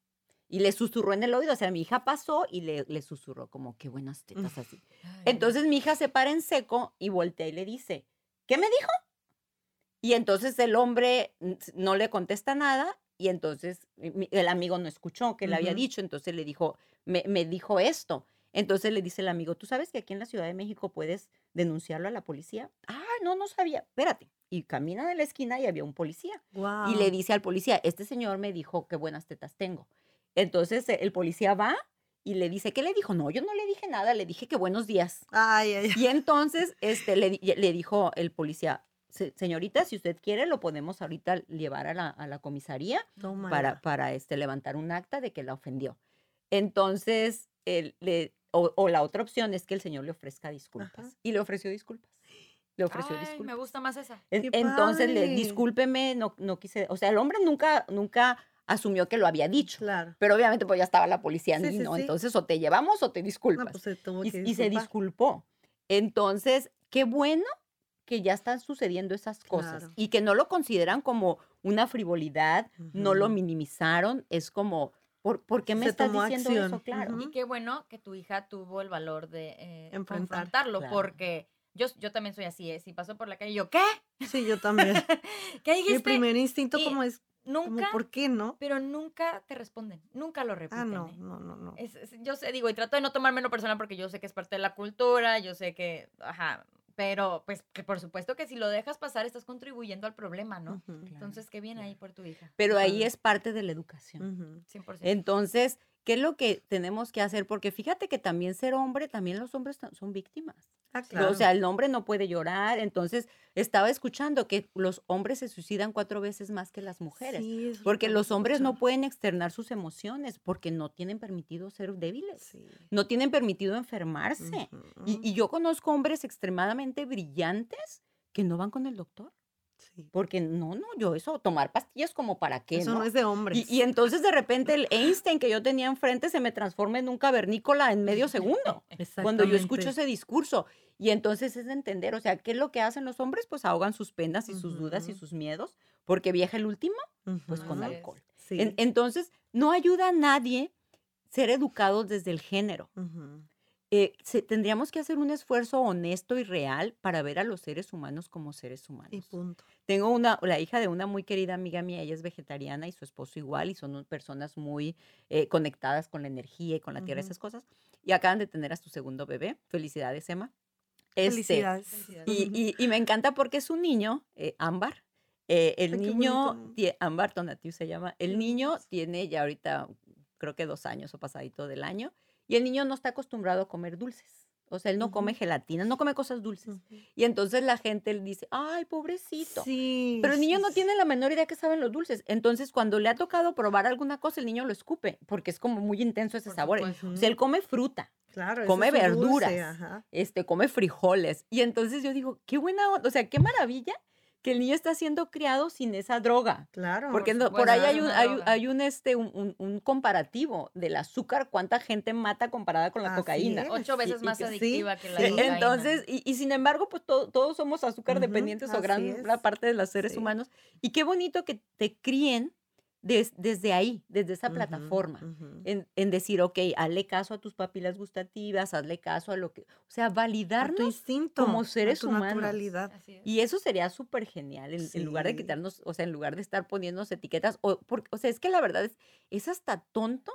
Y le susurró en el oído, o sea, mi hija pasó y le, le susurró como qué buenas tetas así. Ay, Entonces mi hija se para en seco y voltea y le dice, ¿qué me dijo? Y entonces el hombre no le contesta nada y entonces eh, el amigo no escuchó que le había dicho, entonces le dijo, me, me dijo esto. Entonces le dice el amigo, ¿tú sabes que aquí en la Ciudad de México puedes denunciarlo a la policía? Ah, no, no sabía, espérate. Y camina de la esquina y había un policía. Y le dice al policía, este señor me dijo qué buenas tetas tengo. Entonces eh, el policía va y le dice, ¿qué le dijo? No, yo no le dije nada, le dije que buenos días. Ay, ay, ay. Y entonces este, le, le dijo el policía, "Se- señorita, si usted quiere, lo podemos ahorita llevar a la, a la comisaría para, para este, levantar un acta de que la ofendió. Entonces, él le- o, o la otra opción es que el señor le ofrezca disculpas. Ajá. Y le ofreció disculpas. Le ofreció Ay, disculpas. me gusta más esa. En- ¡Qué Entonces, le, discúlpeme, no, no quise, o sea, el hombre nunca, nunca asumió que lo había dicho. Claro. Pero obviamente pues ya estaba la policía, Sí, ahí, sí, ¿no? sí. Entonces o te llevamos o te No, disculpas. pues se y, que y se disculpó. Entonces, qué bueno que ya están sucediendo esas cosas Claro. y que no lo consideran como una frivolidad, no lo minimizaron, es como, ¿por, por qué me Se estás tomó diciendo acción. eso? Claro. Y qué bueno que tu hija tuvo el valor de eh, Enfrentar. confrontarlo, Claro. porque yo, yo también soy así, ¿eh? Si paso por la calle, yo, ¿qué? Sí, yo también. [laughs] ¿Qué Mi primer instinto y como es, como, Nunca, ¿por qué no? pero nunca te responden, nunca lo repiten. Ah, no, ¿eh? no, no, no. Es- es- yo sé, digo, y trato de no tomármelo personal porque yo sé que es parte de la cultura, yo sé que, ajá, pero pues que por supuesto que si lo dejas pasar estás contribuyendo al problema, ¿no? Entonces, qué bien ahí por tu hija. Pero ahí es parte de la educación. ujú. 100%. Entonces, ¿Qué es lo que tenemos que hacer? Porque fíjate que también ser hombre, también los hombres son víctimas. Ah, O sea, el hombre no puede llorar. Entonces, estaba escuchando que los hombres se suicidan cuatro veces más que las mujeres. Sí, Porque que los hombres no pueden externar sus emociones porque no tienen permitido ser débiles. Sí. No tienen permitido enfermarse. Y yo conozco hombres extremadamente brillantes que no van con el doctor. Sí. Porque no, no, yo eso, tomar pastillas como para qué, Eso ¿no? no es de hombres. Y, y entonces de repente [laughs] el Einstein que yo tenía enfrente se me transforma en un cavernícola en medio segundo. [laughs] Cuando yo escucho ese discurso. Y entonces es de entender, o sea, ¿qué es lo que hacen los hombres? Pues ahogan sus penas y sus dudas y sus miedos, porque viaja el último, pues con alcohol. Sí. En- entonces, no ayuda a nadie ser educados desde el género. Eh, se- tendríamos que hacer un esfuerzo honesto y real para ver a los seres humanos como seres Y humanos. punto. Tengo una, la hija de una muy querida amiga mía, ella es vegetariana y su esposo igual, y son personas muy eh, conectadas con la energía y con la tierra, esas cosas. Y acaban de tener a su segundo bebé. Felicidades, Emma. Este, Felicidades. Y, y- y me encanta porque es un niño, eh, Ámbar. eh, el niño, tie- Ámbar Tonatiu se llama. El niño tiene ya ahorita, creo que dos años o pasadito del año. Y el niño no está acostumbrado a comer dulces. O sea, él no come gelatina, no come cosas dulces. Y entonces la gente le dice, ay, pobrecito. Sí. Pero el niño sí, no sí. tiene la menor idea que saben los dulces. Entonces, cuando le ha tocado probar alguna cosa, el niño lo escupe, porque es como muy intenso ese Por sabor. supuesto. O sea, él come fruta, Claro, come dulce, verduras, ajá. este, come frijoles. Y entonces yo digo, qué buena o sea, qué maravilla que el niño está siendo criado sin esa droga. Claro. Porque Por no- por supuesto, ahí hay un, hay, hay un, este, un, un- un comparativo del azúcar, cuánta gente mata comparada con la Así cocaína. es. Ocho veces y más que- sí, adictiva que la sí. cocaína. Entonces, y, y sin embargo, pues to- todos somos azúcar dependientes o gran parte de los seres Sí. humanos. Y qué bonito que te críen des- desde ahí, desde esa plataforma. En, en decir, ok, hazle caso a tus papilas gustativas, hazle caso a lo que, o sea, A tu validarnos. instinto. como a seres tu humanos. naturalidad. Así es. Y eso sería súper genial, en, en lugar de quitarnos, o sea, en lugar de estar poniéndonos etiquetas, o, porque, o sea, es que la verdad es, es hasta tonto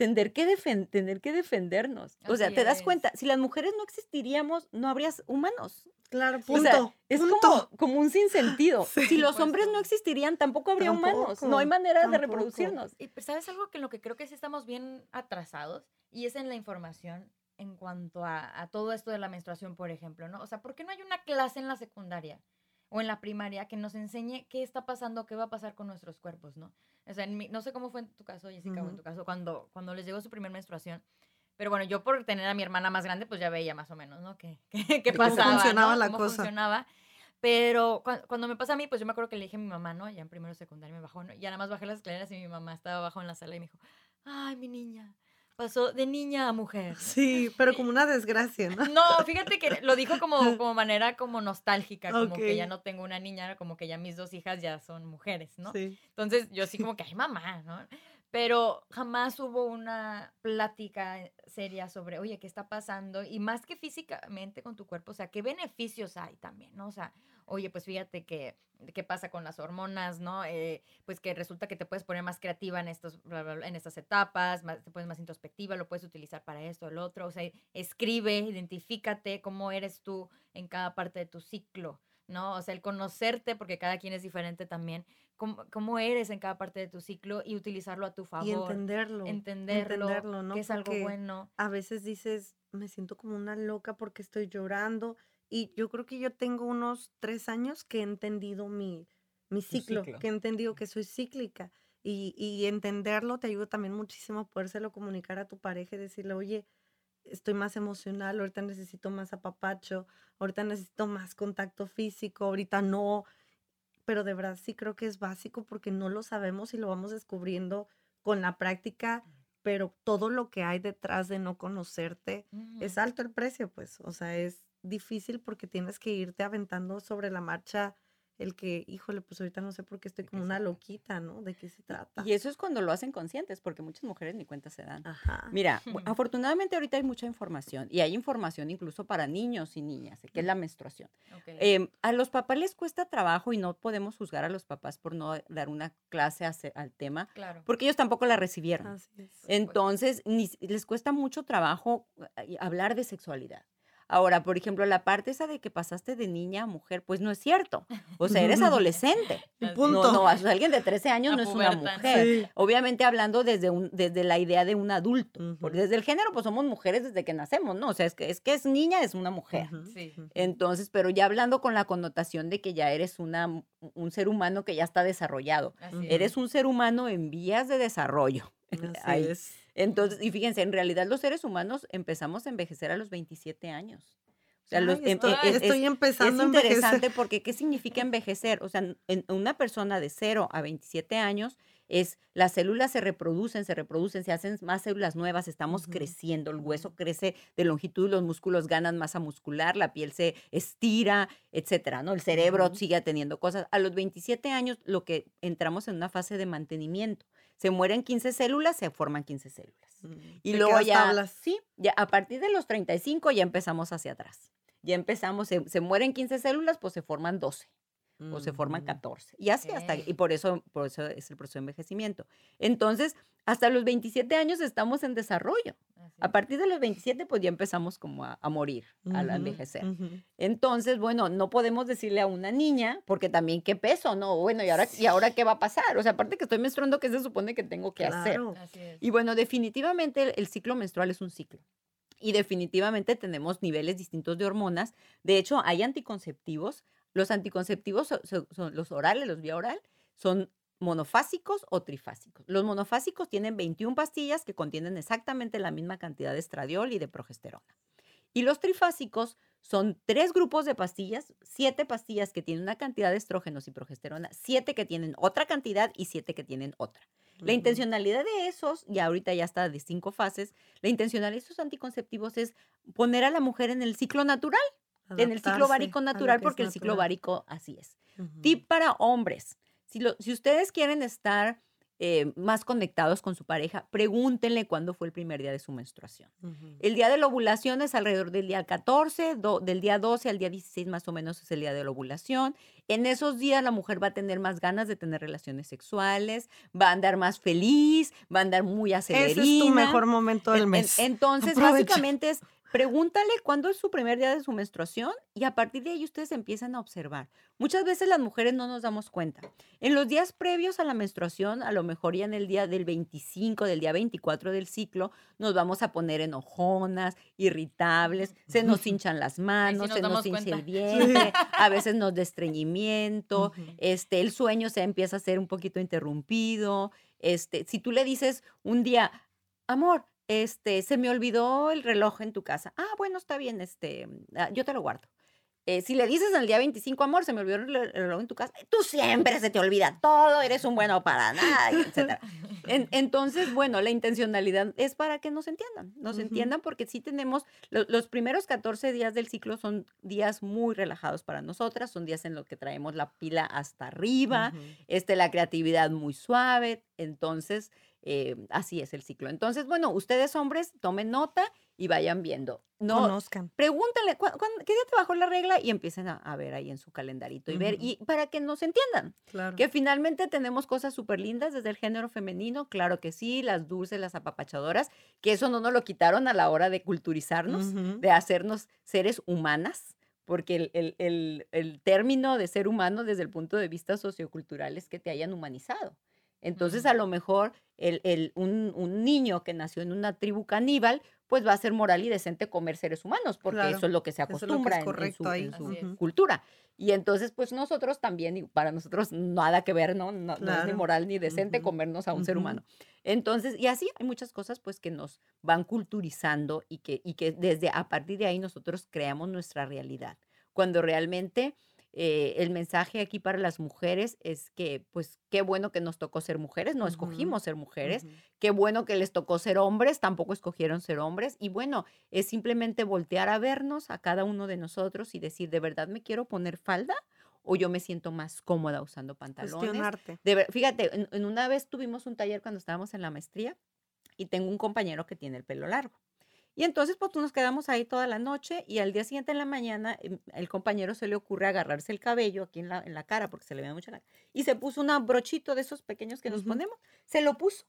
tener que, defen- tener que defendernos. O sea, te das es. cuenta, si las mujeres no existiríamos, no habrías humanos. Claro, O punto. sea, es punto. como, como un sinsentido. [laughs] Sí. Si los hombres no existirían, tampoco habría humanos. No hay Tampoco, manera de reproducirnos. Y ¿sabes algo que en lo que creo que sí estamos bien atrasados? Y es en la información en cuanto a, a todo esto de la menstruación, por ejemplo, ¿no? O sea, ¿por qué no hay una clase en la secundaria o en la primaria que nos enseñe qué está pasando, qué va a pasar con nuestros cuerpos, ¿no? O sea, en mi- no sé cómo fue en tu caso, Jessica, o en tu caso, cuando, cuando les llegó su primer menstruación. Pero bueno, yo por tener a mi hermana más grande, pues ya veía más o menos, ¿no? ¿Qué, [laughs] qué, qué De cómo pasaba, funcionaba ¿no? la Cómo cosa. funcionaba. Pero cua- cuando me pasa a mí, pues yo me acuerdo que le dije a mi mamá, ¿no? Ya en primero secundario me bajó, ¿no? Y ya nada más bajé las escaleras y mi mamá estaba abajo en la sala y me dijo, ay, mi niña, pasó de niña a mujer. Sí, pero como una desgracia, ¿no? No, fíjate que lo dijo como, como manera como nostálgica, como que ya no tengo una niña, como que ya mis dos hijas ya son mujeres, ¿no? Sí. Entonces yo así como que, ay, mamá, ¿no? Pero jamás hubo una plática seria sobre, oye, ¿qué está pasando? Y más que físicamente con tu cuerpo, o sea, ¿qué beneficios hay también, no? O sea, oye, pues fíjate que, qué pasa con las hormonas, ¿no? Eh, pues que resulta que te puedes poner más creativa en, estos, bla, bla, bla, en estas etapas, más, te pones más introspectiva, lo puedes utilizar para esto, el otro, o sea, escribe, identifícate cómo eres tú en cada parte de tu ciclo, ¿no? O sea, el conocerte, porque cada quien es diferente también, cómo, cómo eres en cada parte de tu ciclo y utilizarlo a tu favor. Y entenderlo. entenderlo, entenderlo, ¿no? que es algo Porque bueno. A veces dices, me siento como una loca porque estoy llorando. Y yo creo que yo tengo unos tres años que he entendido mi, mi ciclo, ciclo. que he entendido que soy cíclica. Y, y entenderlo te ayuda también muchísimo a podérselo comunicar a tu pareja y decirle, oye, estoy más emocional, ahorita necesito más apapacho, ahorita necesito más contacto físico, ahorita no. Pero de verdad sí creo que es básico porque no lo sabemos y lo vamos descubriendo con la práctica, pero todo lo que hay detrás de no conocerte es alto el precio, pues. O sea, es difícil porque tienes que irte aventando sobre la marcha el que, híjole, pues ahorita no sé por qué estoy ¿De como una loquita, ¿no? ¿De qué se trata? Y eso es cuando lo hacen conscientes, porque muchas mujeres ni cuenta se dan. Ajá. Mira, [laughs] afortunadamente ahorita hay mucha información y hay información incluso para niños y niñas, que es la menstruación. Em, a los papás les cuesta trabajo y no podemos juzgar a los papás por no dar una clase al tema, claro. porque ellos tampoco la recibieron. Así es. supuesto. Entonces, ni les cuesta mucho trabajo eh, hablar de sexualidad, Ahora, por ejemplo, la parte esa de que pasaste de niña a mujer, pues no es cierto. O sea, eres [laughs] adolescente. Punto. No, no, o sea, alguien de 13 años A no es una mujer. Sí. Obviamente hablando desde, un, desde la idea de un adulto. Ujú. Porque desde el género, pues somos mujeres desde que nacemos, ¿no? O sea, es que es, que es niña, es una mujer. Sí. Entonces, pero ya hablando con la connotación de que ya eres una, un ser humano que ya está desarrollado. Así es. Eres un ser humano en vías de desarrollo. [laughs] Así Ahí. es. Entonces, y fíjense, en realidad los seres humanos empezamos a envejecer a los 27 años. O sea, Ay, los, em- estoy, e- es- estoy es- empezando es a interesante porque ¿qué significa envejecer? O sea, en una persona de 0 a 27 años es las células se reproducen, se reproducen, se hacen más células nuevas, estamos creciendo, el hueso crece de longitud, los músculos ganan masa muscular, la piel se estira, etcétera, ¿no? El cerebro sigue teniendo cosas. A los 27 años lo que entramos en una fase de mantenimiento. Se mueren 15 células, se forman 15 células. Mm, Y te luego ya, tablas. sí, ya a partir de los 35 ya empezamos hacia atrás. Ya empezamos, se, se mueren 15 células, pues se forman 12 o se forman Ujú. 14. Y así hasta, Ok. y por eso, por eso es el proceso de envejecimiento. Entonces, hasta los 27 años estamos en desarrollo. A partir de los 27, pues ya empezamos como a, a morir, al envejecer. Entonces, bueno, no podemos decirle a una niña, porque también qué peso, ¿no? Bueno, ¿y ahora, ¿y ahora qué va a pasar? O sea, aparte que estoy menstruando, ¿qué se supone que tengo que hacer? Claro. Es. Y bueno, definitivamente el, el ciclo menstrual es un ciclo. Y definitivamente tenemos niveles distintos de hormonas. De hecho, hay anticonceptivos. Los anticonceptivos so- so- son los orales, los vía oral, son monofásicos o trifásicos. Los monofásicos tienen 21 pastillas que contienen exactamente la misma cantidad de estradiol y de progesterona. Y los trifásicos son tres grupos de pastillas, siete pastillas que tienen una cantidad de estrógenos y progesterona, siete que tienen otra cantidad y siete que tienen otra. La intencionalidad de esos, y ahorita ya está de cinco fases, la intencionalidad de esos anticonceptivos es poner a la mujer en el ciclo natural, en el ciclo várico lo natural, porque el ciclo várico así es. Tip para hombres. Si, lo- si ustedes quieren estar eh, más conectados con su pareja, pregúntenle cuándo fue el primer día de su menstruación. El día de la ovulación es alrededor del día 14, do- del día 12 al día 16 más o menos es el día de la ovulación. En esos días la mujer va a tener más ganas de tener relaciones sexuales, va a andar más feliz, va a andar muy acelerina. Ese es tu mejor momento del En- en- mes. entonces, Aprovecha. básicamente es, pregúntale cuándo es su primer día de su menstruación y a partir de ahí ustedes empiezan a observar. Muchas veces las mujeres no nos damos cuenta. En los días previos a la menstruación, a lo mejor ya en el día del 25, del día 24 del ciclo, nos vamos a poner enojonas, irritables, se nos [laughs] hinchan las manos, nos se nos hincha el [laughs] vientre, a veces nos da estreñimiento, este, el sueño se empieza a ser un poquito interrumpido. Este, si tú le dices un día, amor, este, se me olvidó el reloj en tu casa. Ah, bueno, está bien, este, ah, yo te lo guardo. Eh, si le dices el día 25, amor, se me olvidó el rel- el reloj en tu casa, tú siempre se te olvida todo, eres un bueno para nada, etc. [laughs] entonces, bueno, la intencionalidad es para que nos entiendan, nos Ujú. entiendan porque sí tenemos, lo- los primeros 14 días del ciclo son días muy relajados para nosotras, son días en los que traemos la pila hasta arriba, Ujú. este, la creatividad muy suave, entonces eh, así es el ciclo. Entonces, bueno, ustedes hombres tomen nota y vayan viendo. No, Conozcan. pregúntenle ¿cuán- cuán- qué día te bajó la regla y empiecen a, a ver ahí en su calendarito y ver Ujú. y para que nos entiendan Claro. que finalmente tenemos cosas súper lindas desde el género femenino, claro que sí, las dulces, las apapachadoras, que eso no nos lo quitaron a la hora de culturizarnos, de hacernos seres humanas, porque el, el- el- el término de ser humano desde el punto de vista sociocultural es que te hayan humanizado. Entonces, a lo mejor el, el- un, un niño que nació en una tribu caníbal, pues va a ser moral y decente comer seres humanos, porque Claro, eso es lo que se eso es que acostumbra en- en, su, en su cultura. Y entonces, pues nosotros también, y para nosotros nada que ver, ¿no? No, no es ni Claro. moral ni decente Ujú, comernos a un ser ujú. humano. Entonces, y así hay muchas cosas pues que nos van culturizando y que, y que desde a partir de ahí nosotros creamos nuestra realidad. Cuando realmente eh, el mensaje aquí para las mujeres es que pues qué bueno que nos tocó ser mujeres, no escogimos ser mujeres, qué bueno que les tocó ser hombres, tampoco escogieron ser hombres. Y bueno, es simplemente voltear a vernos a cada uno de nosotros y decir, ¿de verdad me quiero poner falda? ¿O yo me siento más cómoda usando pantalones? De fíjate, en, en una vez tuvimos un taller cuando estábamos en la maestría y tengo un compañero que tiene el pelo largo. Y entonces, pues nos quedamos ahí toda la noche y al día siguiente en la mañana em, el compañero se le ocurre agarrarse el cabello aquí en la, en la cara porque se le ve mucho la y se puso un brochito de esos pequeños que nos ponemos, se lo puso.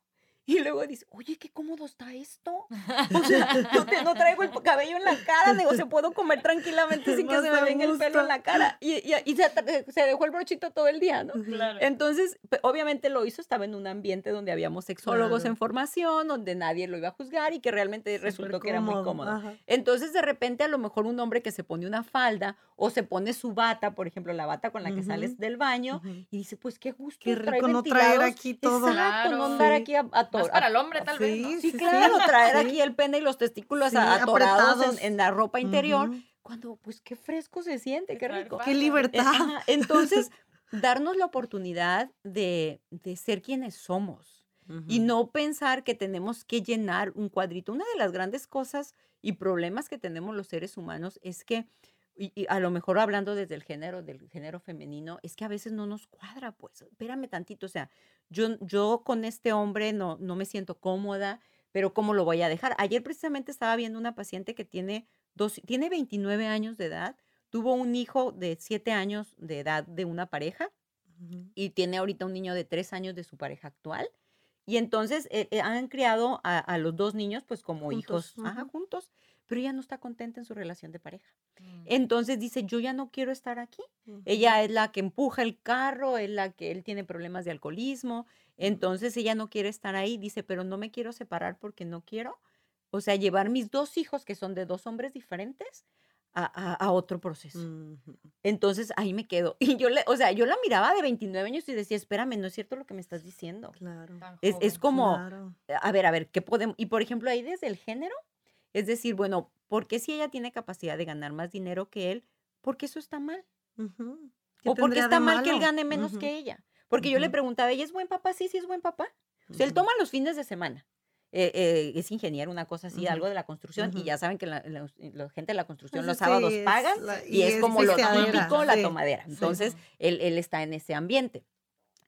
Y luego dice, oye, qué cómodo está esto. [laughs] O sea, no, te- no traigo el cabello en la cara, digo, se puedo comer tranquilamente [laughs] sin que se me venga el pelo en la cara. Y, y- y se, dejó el brochito todo el día, ¿no? Claro. Entonces, obviamente lo hizo, estaba en un ambiente donde habíamos sexólogos Claro. en formación, donde nadie lo iba a juzgar y que realmente resultó que era muy cómodo, ajá. Entonces, de repente, a lo mejor un hombre que se pone una falda o se pone su bata, por ejemplo, la bata con la que sales Ujú. del baño, y dice, pues qué gusto. Qué rico no traer ventilados". aquí todo. Exacto, no Claro. andar Sí. aquí a, a Más para el hombre, tal vez. ¿no? Sí, Sí, sí, claro, sí, traer sí. aquí el pene y los testículos Sí, a- atorados en, en la ropa interior, Ujú. cuando pues qué fresco se siente, qué traer rico. Qué libertad. [laughs] Entonces, darnos la oportunidad de, de ser quienes somos y Ujú. no pensar que tenemos que llenar un cuadrito. Una de las grandes cosas y problemas que tenemos los seres humanos es que, y, y a lo mejor hablando desde el género, del género femenino, es que a veces no nos cuadra, pues, espérame tantito, o sea, yo, yo con este hombre no, no me siento cómoda, pero ¿cómo lo voy a dejar? Ayer precisamente estaba viendo una paciente que tiene, dos, tiene 29 años de edad, tuvo un hijo de 7 años de edad de una pareja y tiene ahorita un niño de tres años de su pareja actual. Y entonces eh, eh, han criado a, a los dos niños pues como Juntos, hijos ajá, juntos, pero ella no está contenta en su relación de pareja. Mm. Entonces dice, yo ya no quiero estar aquí. Ella es la que empuja el carro, es la que él tiene problemas de alcoholismo, entonces ella no quiere estar ahí. Dice, pero no me quiero separar porque no quiero, o sea, llevar mis dos hijos que son de dos hombres diferentes a, a- a otro proceso. Entonces ahí me quedo. [laughs] Y yo le, o sea, yo la miraba de 29 años y decía, espérame, no es cierto lo que me estás diciendo. Claro. Es, es como, Claro. a ver, a ver, ¿qué podemos? Y por ejemplo, ahí desde el género, es decir, bueno, ¿por qué si ella tiene capacidad de ganar más dinero que él? ¿Por qué eso está mal? Ujú. ¿Qué ¿O por qué está mal que él gane menos que ella? Porque yo le preguntaba, ¿ella es buen papá? Sí, sí es buen papá. O sea, él toma los fines de semana. Eh, eh, es ingeniero, una cosa así, algo de la construcción, y ya saben que la, la- la gente de la construcción Pues los sábados pagan la- y, es, como lo típico, la tomadera. sí. Entonces, él, él está en ese ambiente.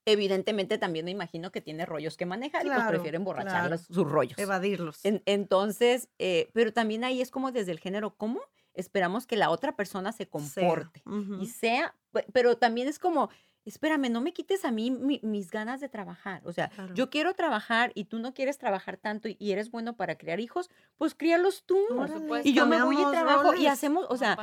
Evidentemente también me imagino que tiene rollos que manejar y pues prefiere emborrachar claro. sus rollos. Evadirlos. En- entonces, eh, pero también ahí es como desde el género, ¿cómo esperamos que la otra persona se Sea. comporte? Y sea, pe- pero también es como, espérame, no me quites a mí mi- mis ganas de trabajar. O sea, Claro. yo quiero trabajar y tú no quieres trabajar tanto y, y eres bueno para criar hijos, pues críalos tú. Por supuesto. Y yo me voy y trabajo y hacemos, o No sea,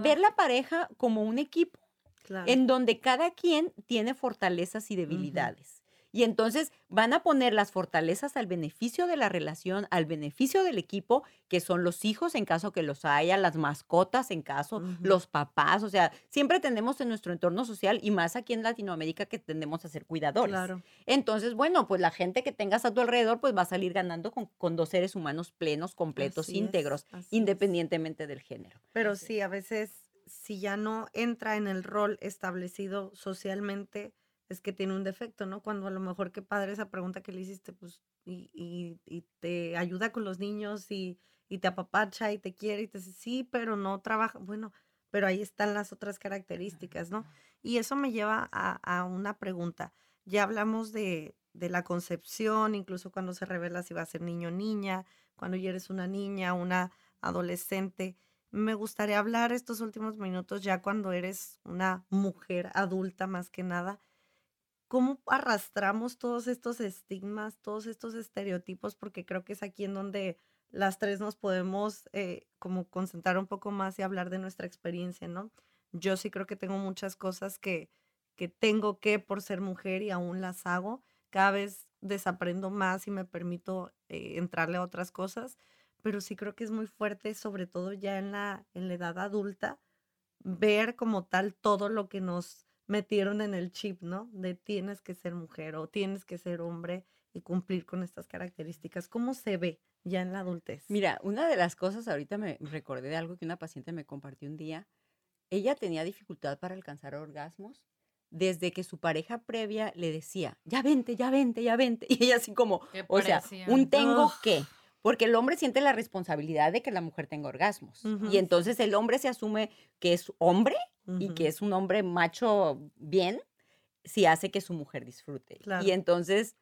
ver la pareja como un equipo Claro. en donde cada quien tiene fortalezas y debilidades. Y entonces van a poner las fortalezas al beneficio de la relación, al beneficio del equipo, que son los hijos en caso que los haya, las mascotas en caso, los papás. O sea, siempre tenemos en nuestro entorno social y más aquí en Latinoamérica que tendemos a ser cuidadores. Claro. Entonces, bueno, pues la gente que tengas a tu alrededor, pues va a salir ganando con, con dos seres humanos plenos, completos, Así íntegros, es. independientemente del género. Pero sí, a veces, si ya no entra en el rol establecido socialmente, es que tiene un defecto, ¿no? Cuando a lo mejor qué padre esa pregunta que le hiciste, pues, y, y- y te ayuda con los niños y, y te apapacha y te quiere y te dice, sí, pero no trabaja. Bueno, pero ahí están las otras características, ¿no? Y eso me lleva a, a una pregunta. Ya hablamos de, de la concepción, incluso cuando se revela si va a ser niño o niña, cuando ya eres una niña, una adolescente. Me gustaría hablar estos últimos minutos ya cuando eres una mujer adulta más que nada. ¿Cómo arrastramos todos estos estigmas, todos estos estereotipos? Porque creo que es aquí en donde las tres nos podemos eh, como concentrar un poco más y hablar de nuestra experiencia, ¿no? Yo sí creo que tengo muchas cosas que, que tengo que por ser mujer y aún las hago. Cada vez desaprendo más y me permito eh, entrarle a otras cosas, pero sí creo que es muy fuerte, sobre todo ya en la, en la edad adulta, ver como tal todo lo que nos metieron en el chip, ¿no? De tienes que ser mujer o tienes que ser hombre y cumplir con estas características. ¿Cómo se ve ya en la adultez? Mira, una de las cosas, ahorita me recordé de algo que una paciente me compartió un día. Ella tenía dificultad para alcanzar orgasmos desde que su pareja previa le decía, ya vente, ya vente, ya vente. [laughs] Y ella así como, ¿Qué o sea, un tengo que. Porque el hombre siente la responsabilidad de que la mujer tenga orgasmos. Y entonces el hombre se asume que es hombre y que es un hombre macho bien si hace que su mujer disfrute. Claro. Y entonces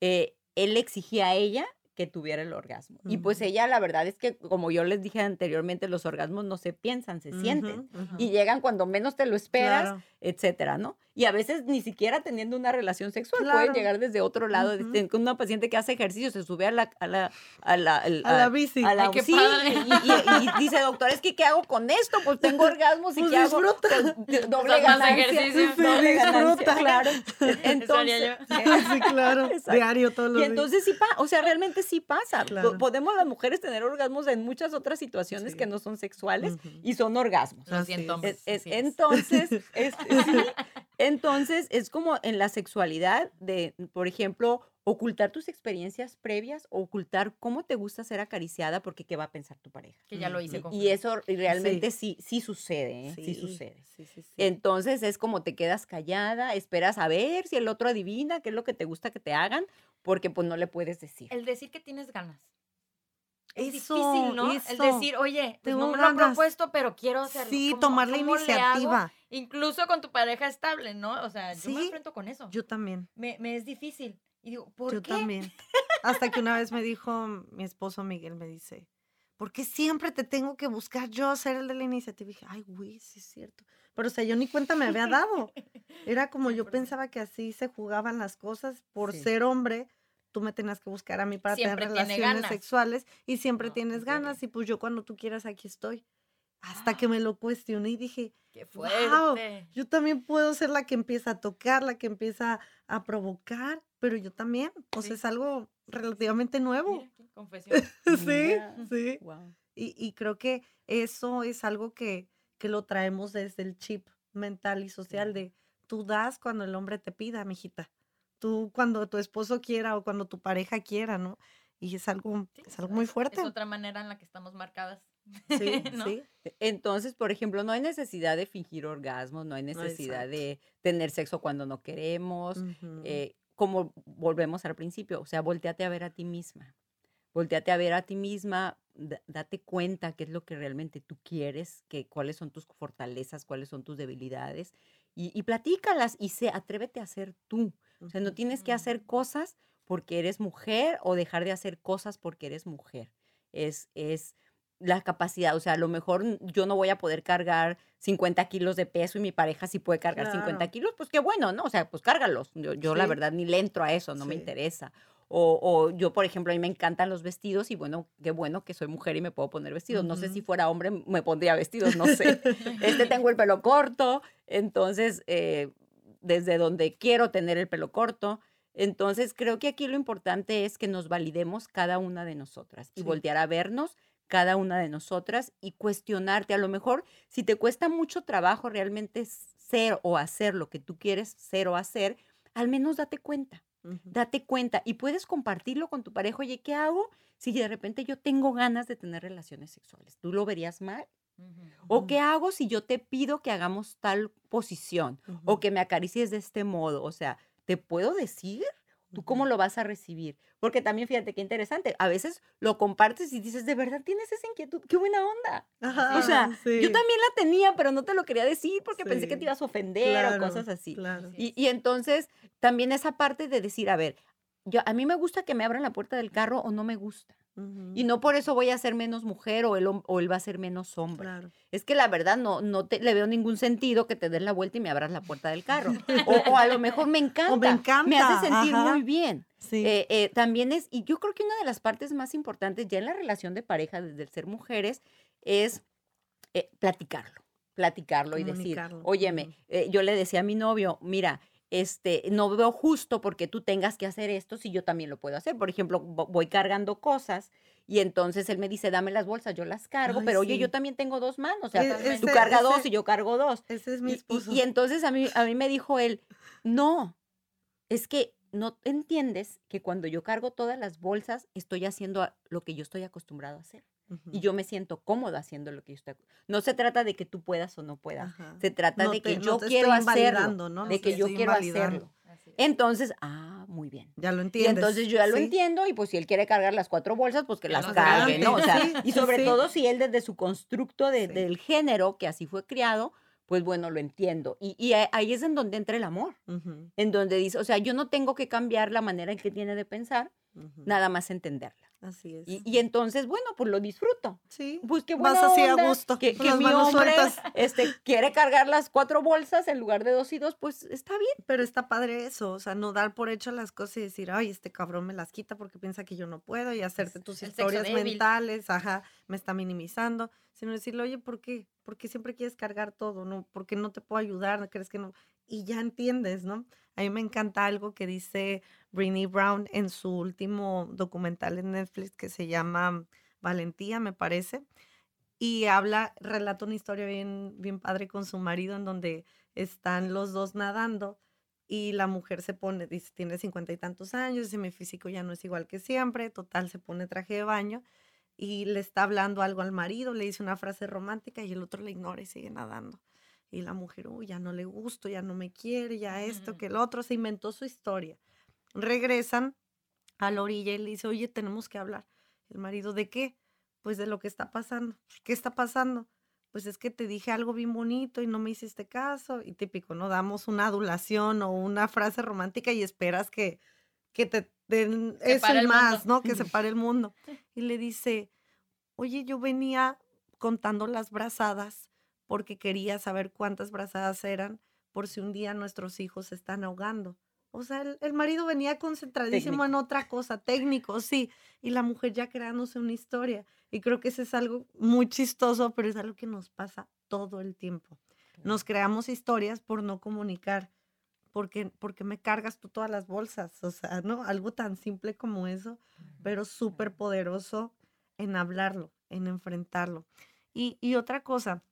eh, él le exigía a ella que tuviera el orgasmo. Y pues ella, la verdad es que, como yo les dije anteriormente, los orgasmos no se piensan, se sienten. Ujú. Y llegan cuando menos te lo esperas, Claro. etcétera, ¿no? Y a veces ni siquiera teniendo una relación sexual, pueden llegar desde otro lado. Este, con una paciente que hace ejercicio, se sube a la, a la, a la, A la a- bici. a la- Ay, qué sí, padre. y, y- y dice, doctor, es que ¿qué hago con esto? Pues tengo [laughs] orgasmos y Pues ¿qué hago? Pues, [laughs] doble ganancia. ejercicio. Doble ganancia, claro. [laughs] Eso haría Entonces, Sí, claro. Diario, todos los y días. entonces sí pasa, o sea, realmente sí pasa. Claro. Podemos las mujeres tener orgasmos en muchas otras situaciones Sí. que no son sexuales y son orgasmos. Lo Así siento, es. entonces, [laughs] es- sí, entonces es como en la sexualidad de, por ejemplo, ocultar tus experiencias previas, ocultar cómo te gusta ser acariciada, porque qué va a pensar tu pareja. Que ya lo hice Y, con y Fran. eso realmente sí, sí, sucede, ¿eh? sí, sucede. Sí, sí, sí. Entonces es como te quedas callada, esperas a ver si el otro adivina qué es lo que te gusta que te hagan, porque pues no le puedes decir. El decir que tienes ganas. Es Eso, difícil, ¿no? eso. El decir, oye, pues no me lo han propuesto, pero quiero hacerlo. Sí, ¿Cómo- tomar la cómo iniciativa. Incluso con tu pareja estable, ¿no? O sea, yo me enfrento con eso. Yo también. Me, me es difícil. Y digo, ¿por Yo qué? también. Hasta que una vez me dijo mi esposo Miguel, me dice, ¿por qué siempre te tengo que buscar yo ser el de la iniciativa? Y dije, ay, güey, sí es cierto. Pero, o sea, yo ni cuenta me había dado. Era como yo 100%. pensaba que así se jugaban las cosas. Por Sí. ser hombre, tú me tenías que buscar a mí para Siempre tener relaciones ganas. sexuales y siempre No, tienes ganas. Y pues yo cuando tú quieras aquí estoy. Hasta que me lo cuestioné y dije, Qué fuerte. yo también puedo ser la que empieza a tocar, la que empieza a provocar, pero yo también. O sea, Sí. es algo relativamente nuevo. Mira, qué confesión. [laughs] sí, Mira. sí. Wow. Y, y creo que eso es algo que, que lo traemos desde el chip mental y social de tú das cuando el hombre te pida, mijita. Tú cuando tu esposo quiera o cuando tu pareja quiera, ¿no? Y es algo, Sí, es algo muy fuerte. Es otra manera en la que estamos marcadas. Sí, [laughs] ¿no? sí. Entonces, por ejemplo, no hay necesidad de fingir orgasmos, no hay necesidad exacto. de tener sexo cuando no queremos, eh, como volvemos al principio, o sea, volteate a ver a ti misma, volteate a ver a ti misma, da- date cuenta qué es lo que realmente tú quieres, que, cuáles son tus fortalezas, cuáles son tus debilidades, y, y platícalas y sé, atrévete a ser tú. O sea, no tienes que hacer cosas porque eres mujer o dejar de hacer cosas porque eres mujer. Es, es la capacidad, o sea, a lo mejor yo no voy a poder cargar 50 kilos de peso y mi pareja sí puede cargar 50 Claro. kilos, pues qué bueno, ¿no? O sea, pues cárgalos. Yo, yo la verdad ni le entro a eso, no me interesa. O, o yo, por ejemplo, a mí me encantan los vestidos y bueno, qué bueno que soy mujer y me puedo poner vestidos. No sé si fuera hombre me pondría vestidos, no sé. [laughs] Este tengo el pelo corto, entonces eh, desde donde quiero tener el pelo corto. Entonces creo que aquí lo importante es que nos validemos cada una de nosotras y Sí. voltear a vernos cada una de nosotras y cuestionarte. A lo mejor si te cuesta mucho trabajo realmente ser o hacer lo que tú quieres ser o hacer, al menos date cuenta date cuenta y puedes compartirlo con tu pareja. Oye, ¿qué hago si de repente yo tengo ganas de tener relaciones sexuales? ¿Tú lo verías mal? ¿O qué hago si yo te pido que hagamos tal posición o que me acaricies de este modo? O sea, ¿te puedo decir? ¿Tú cómo lo vas a recibir? Porque también fíjate qué interesante. A veces lo compartes y dices, de verdad tienes esa inquietud. ¡Qué buena onda! Ajá, O sea, sí, Yo también la tenía, pero no te lo quería decir porque pensé que te ibas a ofender claro, o cosas así. Claro. Y, y entonces también esa parte de decir, a ver, yo, a mí me gusta que me abran la puerta del carro o no me gusta. Y no por eso voy a ser menos mujer o él, o él va a ser menos hombre. Claro. Es que la verdad no, no te, le veo ningún sentido que te des la vuelta y me abras la puerta del carro. [laughs] O, o a lo mejor me encanta. Me encanta, hace sentir ajá. muy bien. Sí. Eh, eh, también es, y yo creo que una de las partes más importantes ya en la relación de pareja desde el ser mujeres es eh, platicarlo, platicarlo y decir, óyeme, yo le decía a mi novio, mira, este, no veo justo porque tú tengas que hacer esto si yo también lo puedo hacer. Por ejemplo, vo- voy cargando cosas y entonces él me dice, dame las bolsas, yo las cargo, Ay, pero oye, yo también tengo dos manos, o sea, E- tú ese- cargas dos y yo cargo dos. Ese es mi Y- y, esposo. y entonces a mí, a mí me dijo él, no, es que no entiendes que cuando yo cargo todas las bolsas estoy haciendo lo que yo estoy acostumbrado a hacer. Y yo me siento cómoda haciendo lo que yo estoy. No se trata de que tú puedas o no puedas. Ajá. Se trata No de que no yo quiero hacerlo. ¿no? De No que yo quiero hacerlo. Entonces, ah, muy bien. Ya lo Y entiendes. entonces yo ya lo sí. entiendo y pues si él quiere cargar las cuatro bolsas, pues que las las cargue. ¿no? O sea, Sí, y sobre sí. todo si él desde su constructo de- del género, que así fue criado, pues bueno, lo entiendo. Y, y ahí es en donde entra el amor, en donde dice, o sea, yo no tengo que cambiar la manera en que tiene de pensar, nada más entenderla. Así es. Y, y entonces, bueno, pues lo disfruto. sí, Pues qué Vas buena así a gusto, Que, que mi hombre [laughs] este, quiere cargar las cuatro bolsas en lugar de dos y dos, pues está bien. pero está padre eso, o sea, no dar por hecho las cosas y decir, ay, este cabrón me las quita porque piensa que yo no puedo y hacerte tus el historias mentales, ajá, me está minimizando, sino decirle, oye, ¿por qué? ¿Por qué siempre quieres cargar todo? ¿No? ¿Por qué no te puedo ayudar? ¿No crees que no? Y ya entiendes, ¿no? A mí me encanta algo que dice Brené Brown en su último documental en Netflix que se llama Valentía, me parece. Y habla, relata una historia bien, bien padre con su marido en donde están los dos nadando y la mujer se pone, dice, tiene cincuenta y tantos años, dice, mi físico ya no es igual que siempre, total, se pone traje de baño y le está hablando algo al marido, le dice una frase romántica y el otro le ignora y sigue nadando. Y la mujer, uy, ya no le gusto, ya no me quiere, ya esto, que el otro, se inventó su historia. Regresan a la orilla y le dice, oye, tenemos que hablar. El marido, ¿de qué? Pues de lo que está pasando. ¿Qué está pasando? Pues es que te dije algo bien bonito y no me hiciste caso. Y típico, ¿no? Damos una adulación o una frase romántica y esperas que, que te den eso y más, mundo. ¿no? Que se pare el [laughs] mundo. Y le dice, oye, yo venía contando las brazadas porque quería saber cuántas brazadas eran por si un día nuestros hijos se están ahogando. O sea, el, el marido venía concentradísimo en otra cosa, técnico, sí, y la mujer ya creándose una historia. Y creo que eso es algo muy chistoso, pero es algo que nos pasa todo el tiempo. Nos creamos historias por no comunicar, porque, porque me cargas tú todas las bolsas, o sea, ¿no? Algo tan simple como eso, pero súper poderoso en hablarlo, en enfrentarlo. Y, y otra cosa,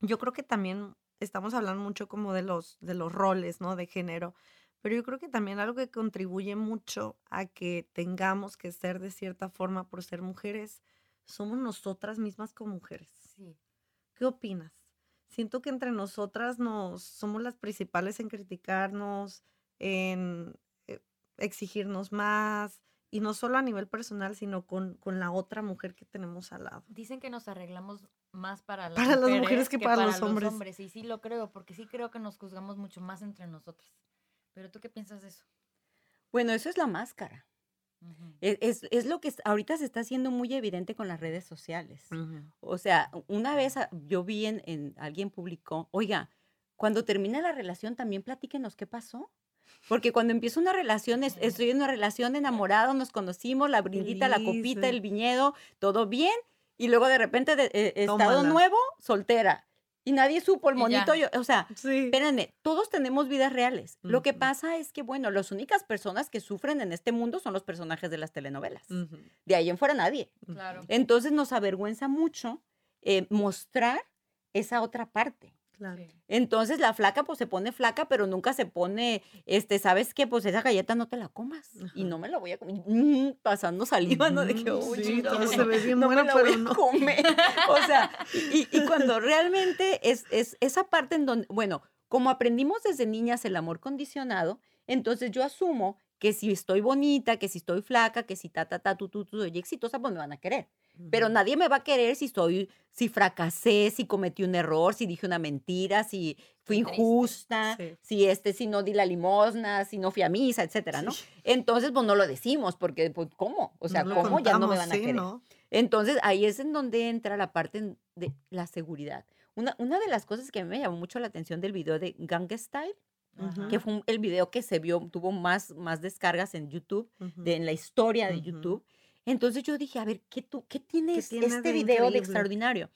yo creo que también estamos hablando mucho como de los, de los roles, ¿no? De género, pero yo creo que también algo que contribuye mucho a que tengamos que ser de cierta forma por ser mujeres, somos nosotras mismas como mujeres. Sí. ¿Qué opinas? Siento que entre nosotras nos somos las principales en criticarnos, en eh, exigirnos más, y no solo a nivel personal, sino con, con la otra mujer que tenemos al lado. Dicen que nos arreglamos más para las, Para las mujeres, mujeres que para los hombres. Y sí lo creo, porque sí creo que nos juzgamos mucho más entre nosotras. Pero tú qué piensas de eso? Bueno, eso es la máscara. Es, es- es lo que ahorita se está haciendo muy evidente con las redes sociales. O sea, una vez yo vi en, en- alguien publicó, oiga, cuando termine la relación también platíquenos qué pasó. Porque cuando empieza una relación, es- estoy en una relación enamorada, nos conocimos, la brindita, la copita, el viñedo, todo bien. Y luego de repente, de, eh, estado nuevo, soltera. Y nadie supo el monito. yo- o sea, Sí. Espérenme, todos tenemos vidas reales. Lo que pasa es que, bueno, las únicas personas que sufren en este mundo son los personajes de las telenovelas. De ahí en fuera nadie. Claro. Entonces nos avergüenza mucho eh, mostrar esa otra parte. Claro. Entonces la flaca pues se pone flaca, pero nunca se pone, este, ¿sabes qué? Pues esa galleta no te la comas y no me la voy a comer. Mm, pasando saliva, ¿no? De que, Ujú, "Uy, sí, chingado, todo se ve bien no buena, me la pero voy a no". comer. O sea, y, y cuando [laughs] realmente es, es esa parte en donde, bueno, como aprendimos desde niñas el amor condicionado, entonces yo asumo que si estoy bonita, que si estoy flaca, que si ta, ta, ta, tu, tu, tu, soy exitosa, pues me van a querer. Pero nadie me va a querer si soy, si fracasé, si cometí un error, si dije una mentira, si fui injusta, Sí. si este, si no di la limosna, si no fui a misa, etcétera, ¿no? Sí. Entonces, pues no lo decimos, porque, pues, ¿cómo? O sea, No ¿cómo? Ya no me contamos, van a sí, querer. ¿no? Entonces, ahí es en donde entra la parte de la seguridad. Una, una de las cosas que a mí me llamó mucho la atención del video de Gangnam Style, que fue el video que se vio, tuvo más, más descargas en YouTube, de, en la historia de. YouTube. Entonces yo dije, a ver, ¿qué, tú, qué tiene es- tiene este de video de extraordinario?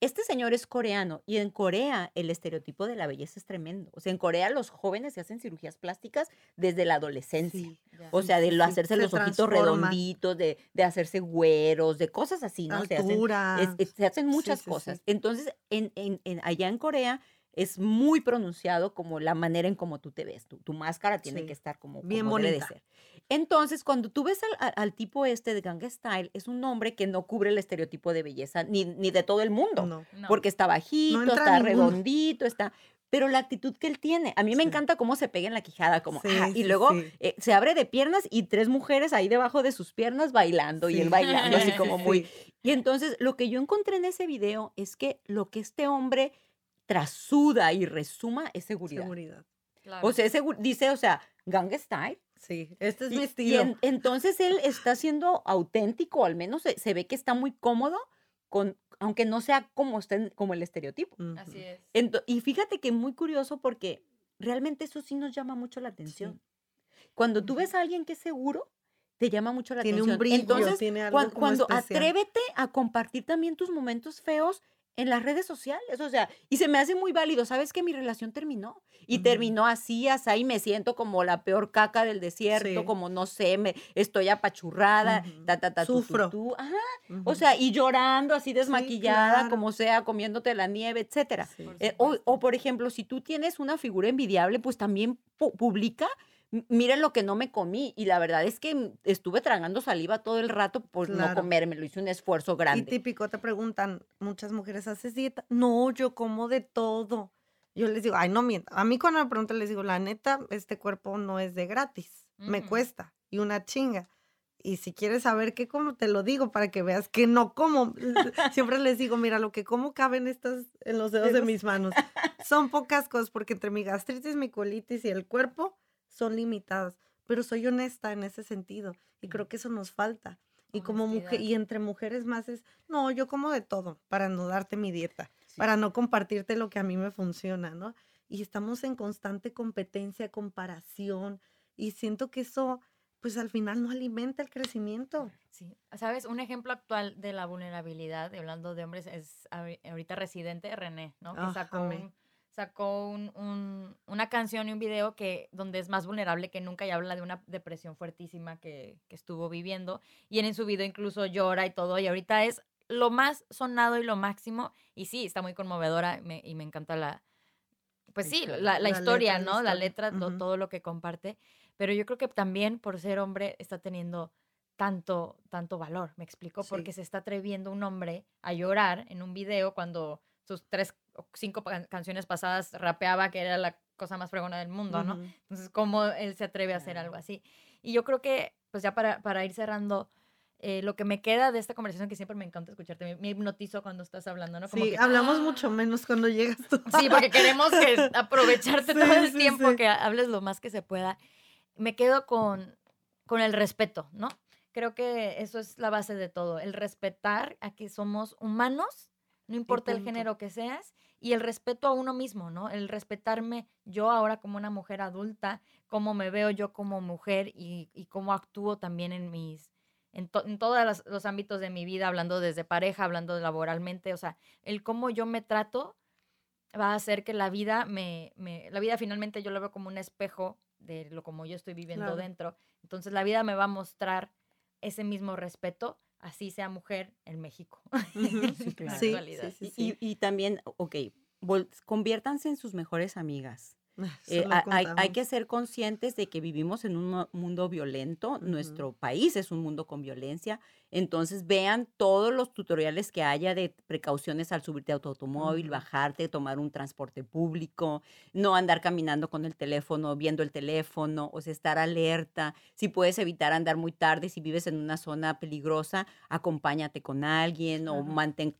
Este señor es coreano y en Corea el estereotipo de la belleza es tremendo. O sea, en Corea los jóvenes se hacen cirugías plásticas desde la adolescencia. Sí. Ya. O sea, de sí, lo sí, hacerse se los ojitos redonditos, de, de hacerse güeros, de cosas así, ¿no? Se hacen, Altura. es- es- se hacen muchas cosas. Entonces, en, en- en- allá en Corea es muy pronunciado como la manera en cómo tú te ves. Tu, tu máscara tiene Sí. que estar como, Bien como debe de bonita. ser. Entonces, cuando tú ves al, al- tipo este de Gangnam Style, es un hombre que no cubre el estereotipo de belleza ni, ni de todo el mundo. No. No. Porque está bajito, está redondito, está... Pero la actitud que él tiene, a mí me encanta cómo se pega en la quijada, como, Sí, ah, y luego sí. eh, se abre de piernas y tres mujeres ahí debajo de sus piernas bailando y él bailando, así [laughs] Sí, como muy... sí. Y entonces lo que yo encontré en ese video es que lo que este hombre trasuda y resuma es seguridad. Seguridad. Claro. O sea, es dice, o sea, Gang Style. Sí, este es Y- mi y estilo. en- entonces él está siendo auténtico, al menos se, se ve que está muy cómodo, con, aunque no sea como, está en- como el estereotipo. Así es. Ento- y fíjate que muy curioso porque realmente eso sí nos llama mucho la atención. Cuando tú ves a alguien que es seguro, te llama mucho la Tiene atención. un brillo, Entonces, tiene algo cuan- como cuando especial. atrévete a compartir también tus momentos feos en las redes sociales, o sea, y se me hace muy válido, ¿sabes que mi relación terminó? Y terminó así, así, me siento como la peor caca del desierto, Sí. como no sé, me estoy apachurrada, ta, ta, ta, Sufro. ajá, o sea, y llorando así desmaquillada, claro. como sea, comiéndote la nieve, etcétera. Sí. Por Eh, o, o, por ejemplo, si tú tienes una figura envidiable, pues también pu- publica, "M- miren lo que no me comí. Y la verdad es que mm, estuve tragando saliva todo el rato por no Claro. comérmelo, hice un esfuerzo Y grande. típico, te preguntan, muchas mujeres, ¿haces dieta? No, yo como de todo. Yo les digo, ay, no mienta. A mí cuando me preguntan, les digo, la neta, este cuerpo no es de gratis. Me Ujú. cuesta. Y una chinga. Y si quieres saber qué como, te lo digo para que veas que no como. Siempre les digo, mira, lo que como cabe en, estas, en los dedos de mis manos. Son pocas cosas, porque entre mi gastritis, mi colitis y el cuerpo son limitadas. Pero soy honesta en ese sentido. Y creo que eso nos falta. Y como mujer, y entre mujeres más es, no, yo como de todo para no darte mi dieta, Sí. para no compartirte lo que a mí me funciona, ¿no? Y estamos en constante competencia, comparación, y siento que eso, pues al final no alimenta el crecimiento. Sí, ¿sabes? Un ejemplo actual de la vulnerabilidad, hablando de hombres, es ahori- ahorita Residente René, ¿no? Que sacó, un- sacó un- un- una canción y un video que, donde es más vulnerable que nunca y habla de una depresión fuertísima que, que estuvo viviendo. Y en, su video incluso llora y todo, y ahorita es lo más sonado y lo máximo. Y sí, está muy conmovedora me- y me encanta la... Pues sí, historia. la, la La historia, letra, ¿no? La letra, todo lo que comparte. Pero yo creo que también por ser hombre está teniendo tanto, tanto valor, ¿me explico? Sí. Porque se está atreviendo un hombre a llorar en un video cuando sus tres cinco pa- canciones pasadas rapeaba que era la cosa más fregona del mundo, ¿no? Ujú. Entonces, ¿cómo él se atreve a hacer algo así? Y yo creo que, pues ya para, para ir cerrando, eh, lo que me queda de esta conversación, que siempre me encanta escucharte, me, me hipnotizo cuando estás hablando, ¿no? Como Sí, que, hablamos ¡ah! mucho menos cuando llegas tú. Sí, porque queremos que [laughs] aprovecharte Sí, todo el sí, tiempo, sí. que hables lo más que se pueda. Me quedo con, con el respeto, ¿no? Creo que eso es la base de todo, el respetar a que somos humanos, no importa el género que seas, y el respeto a uno mismo, ¿no? El respetarme yo ahora como una mujer adulta, cómo me veo yo como mujer y, y cómo actúo también en mis, en, to- en todos los, ámbitos de mi vida, hablando desde pareja, hablando laboralmente, o sea, el cómo yo me trato va a hacer que la vida me, me- la vida finalmente yo lo veo como un espejo de lo como yo estoy viviendo Claro. dentro. Entonces la vida me va a mostrar ese mismo respeto, así sea mujer en México. [laughs] Sí, claro. Sí, actualidad. sí, sí, Y, y- también, ok, conviértanse en sus mejores amigas. [laughs] Eh, hay, que ser conscientes de que vivimos en un mu- mundo violento, nuestro país es un mundo con violencia, entonces vean todos los tutoriales que haya de precauciones al subirte a tu automóvil, bajarte, tomar un transporte público, no andar caminando con el teléfono, viendo el teléfono, o sea, estar alerta, si puedes evitar andar muy tarde, si vives en una zona peligrosa, acompáñate con alguien o mantén,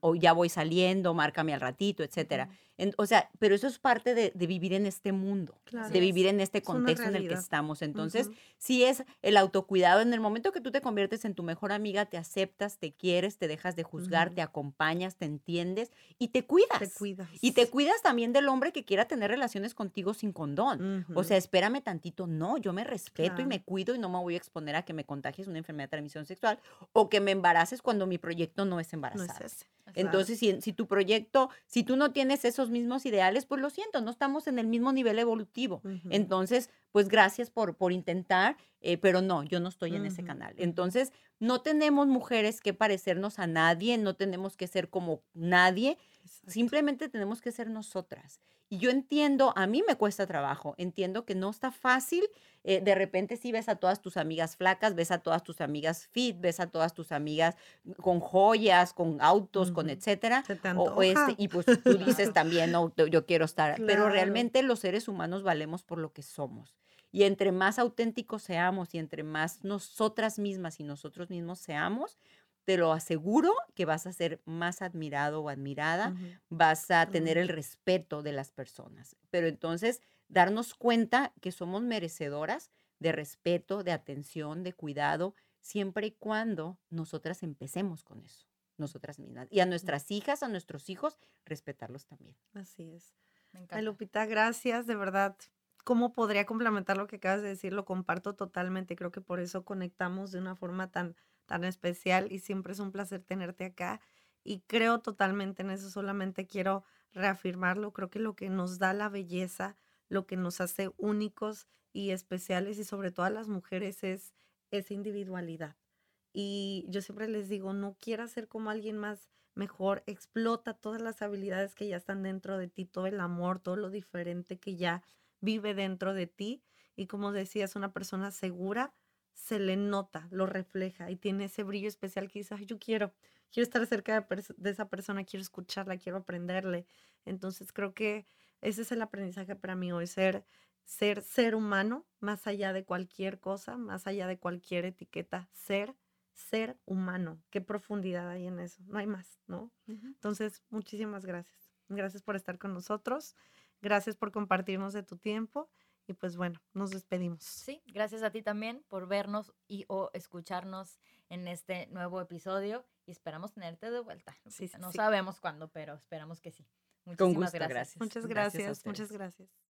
o ya voy saliendo, márcame al ratito, etcétera. En- o sea, pero eso es parte de, de vivir en este mundo, Claro. de vivir en este Es contexto en el que estamos. Entonces, Ujú. sí es el autocuidado. En el momento que tú te conviertes en tu mejor amiga, te aceptas, te quieres, te dejas de juzgar, te acompañas, te entiendes y te cuidas. Te cuidas. Y te cuidas también del hombre que quiera tener relaciones contigo sin condón. O sea, espérame tantito. No, yo me respeto y me cuido y no me voy a exponer a que me contagies una enfermedad de transmisión sexual o que me embaraces cuando mi proyecto no es no embarazar. es ese. Exacto. Entonces, si, si tu proyecto, si tú no tienes esos mismos ideales, pues lo siento, no estamos en el mismo nivel evolutivo. Entonces, pues gracias por, por intentar, eh, pero no, yo no estoy en ese Ujú, canal. ujú. Entonces, no tenemos mujeres que parecernos a nadie, no tenemos que ser como nadie, Exacto. simplemente tenemos que ser nosotras. Y yo entiendo, a mí me cuesta trabajo, entiendo que no está fácil. eh, de repente si ves a todas tus amigas flacas, ves a todas tus amigas fit, ves a todas tus amigas con joyas, con autos, con Ujú. etcétera. Se te O- o este, y pues tú dices [laughs] también, no, yo- quiero estar, pero Claro. realmente los seres humanos valemos por lo que somos. Y entre más auténticos seamos y entre más nosotras mismas y nosotros mismos seamos, te lo aseguro que vas a ser más admirado o admirada, Ujú. vas a tener el respeto de las personas. Pero entonces, darnos cuenta que somos merecedoras de respeto, de atención, de cuidado, siempre y cuando nosotras empecemos con eso, nosotras mismas. Y a nuestras hijas, a nuestros hijos, respetarlos también. Así es. Me Ay, encanta. Lupita, gracias, de verdad. ¿Cómo podría complementar lo que acabas de decir? Lo comparto totalmente. Creo que por eso conectamos de una forma tan, tan especial y siempre es un placer tenerte acá. Y creo totalmente en eso, solamente quiero reafirmarlo. Creo que lo que nos da la belleza, lo que nos hace únicos y especiales y sobre todo a las mujeres es esa individualidad. Y yo siempre les digo, no quieras ser como alguien más mejor, explota todas las habilidades que ya están dentro de ti, todo el amor, todo lo diferente que ya vive dentro de ti. Y como decías, una persona segura se le nota, lo refleja y tiene ese brillo especial que dice, "Ay, yo quiero, quiero estar cerca de esa persona, quiero escucharla, quiero aprenderle. Entonces creo que ese es el aprendizaje para mí hoy, ser, ser ser humano, más allá de cualquier cosa, más allá de cualquier etiqueta, ser, ser humano. Qué profundidad hay en eso, no hay más, ¿no? Entonces, muchísimas gracias. Gracias por estar con nosotros, gracias por compartirnos de tu tiempo y pues bueno, nos despedimos. Sí, gracias a ti también por vernos y o escucharnos en este nuevo episodio y esperamos tenerte de vuelta. Sí, no sí. sabemos cuándo, pero esperamos que sí. Con Muchísimas gusto, gracias. Muchas Gracias muchas gracias.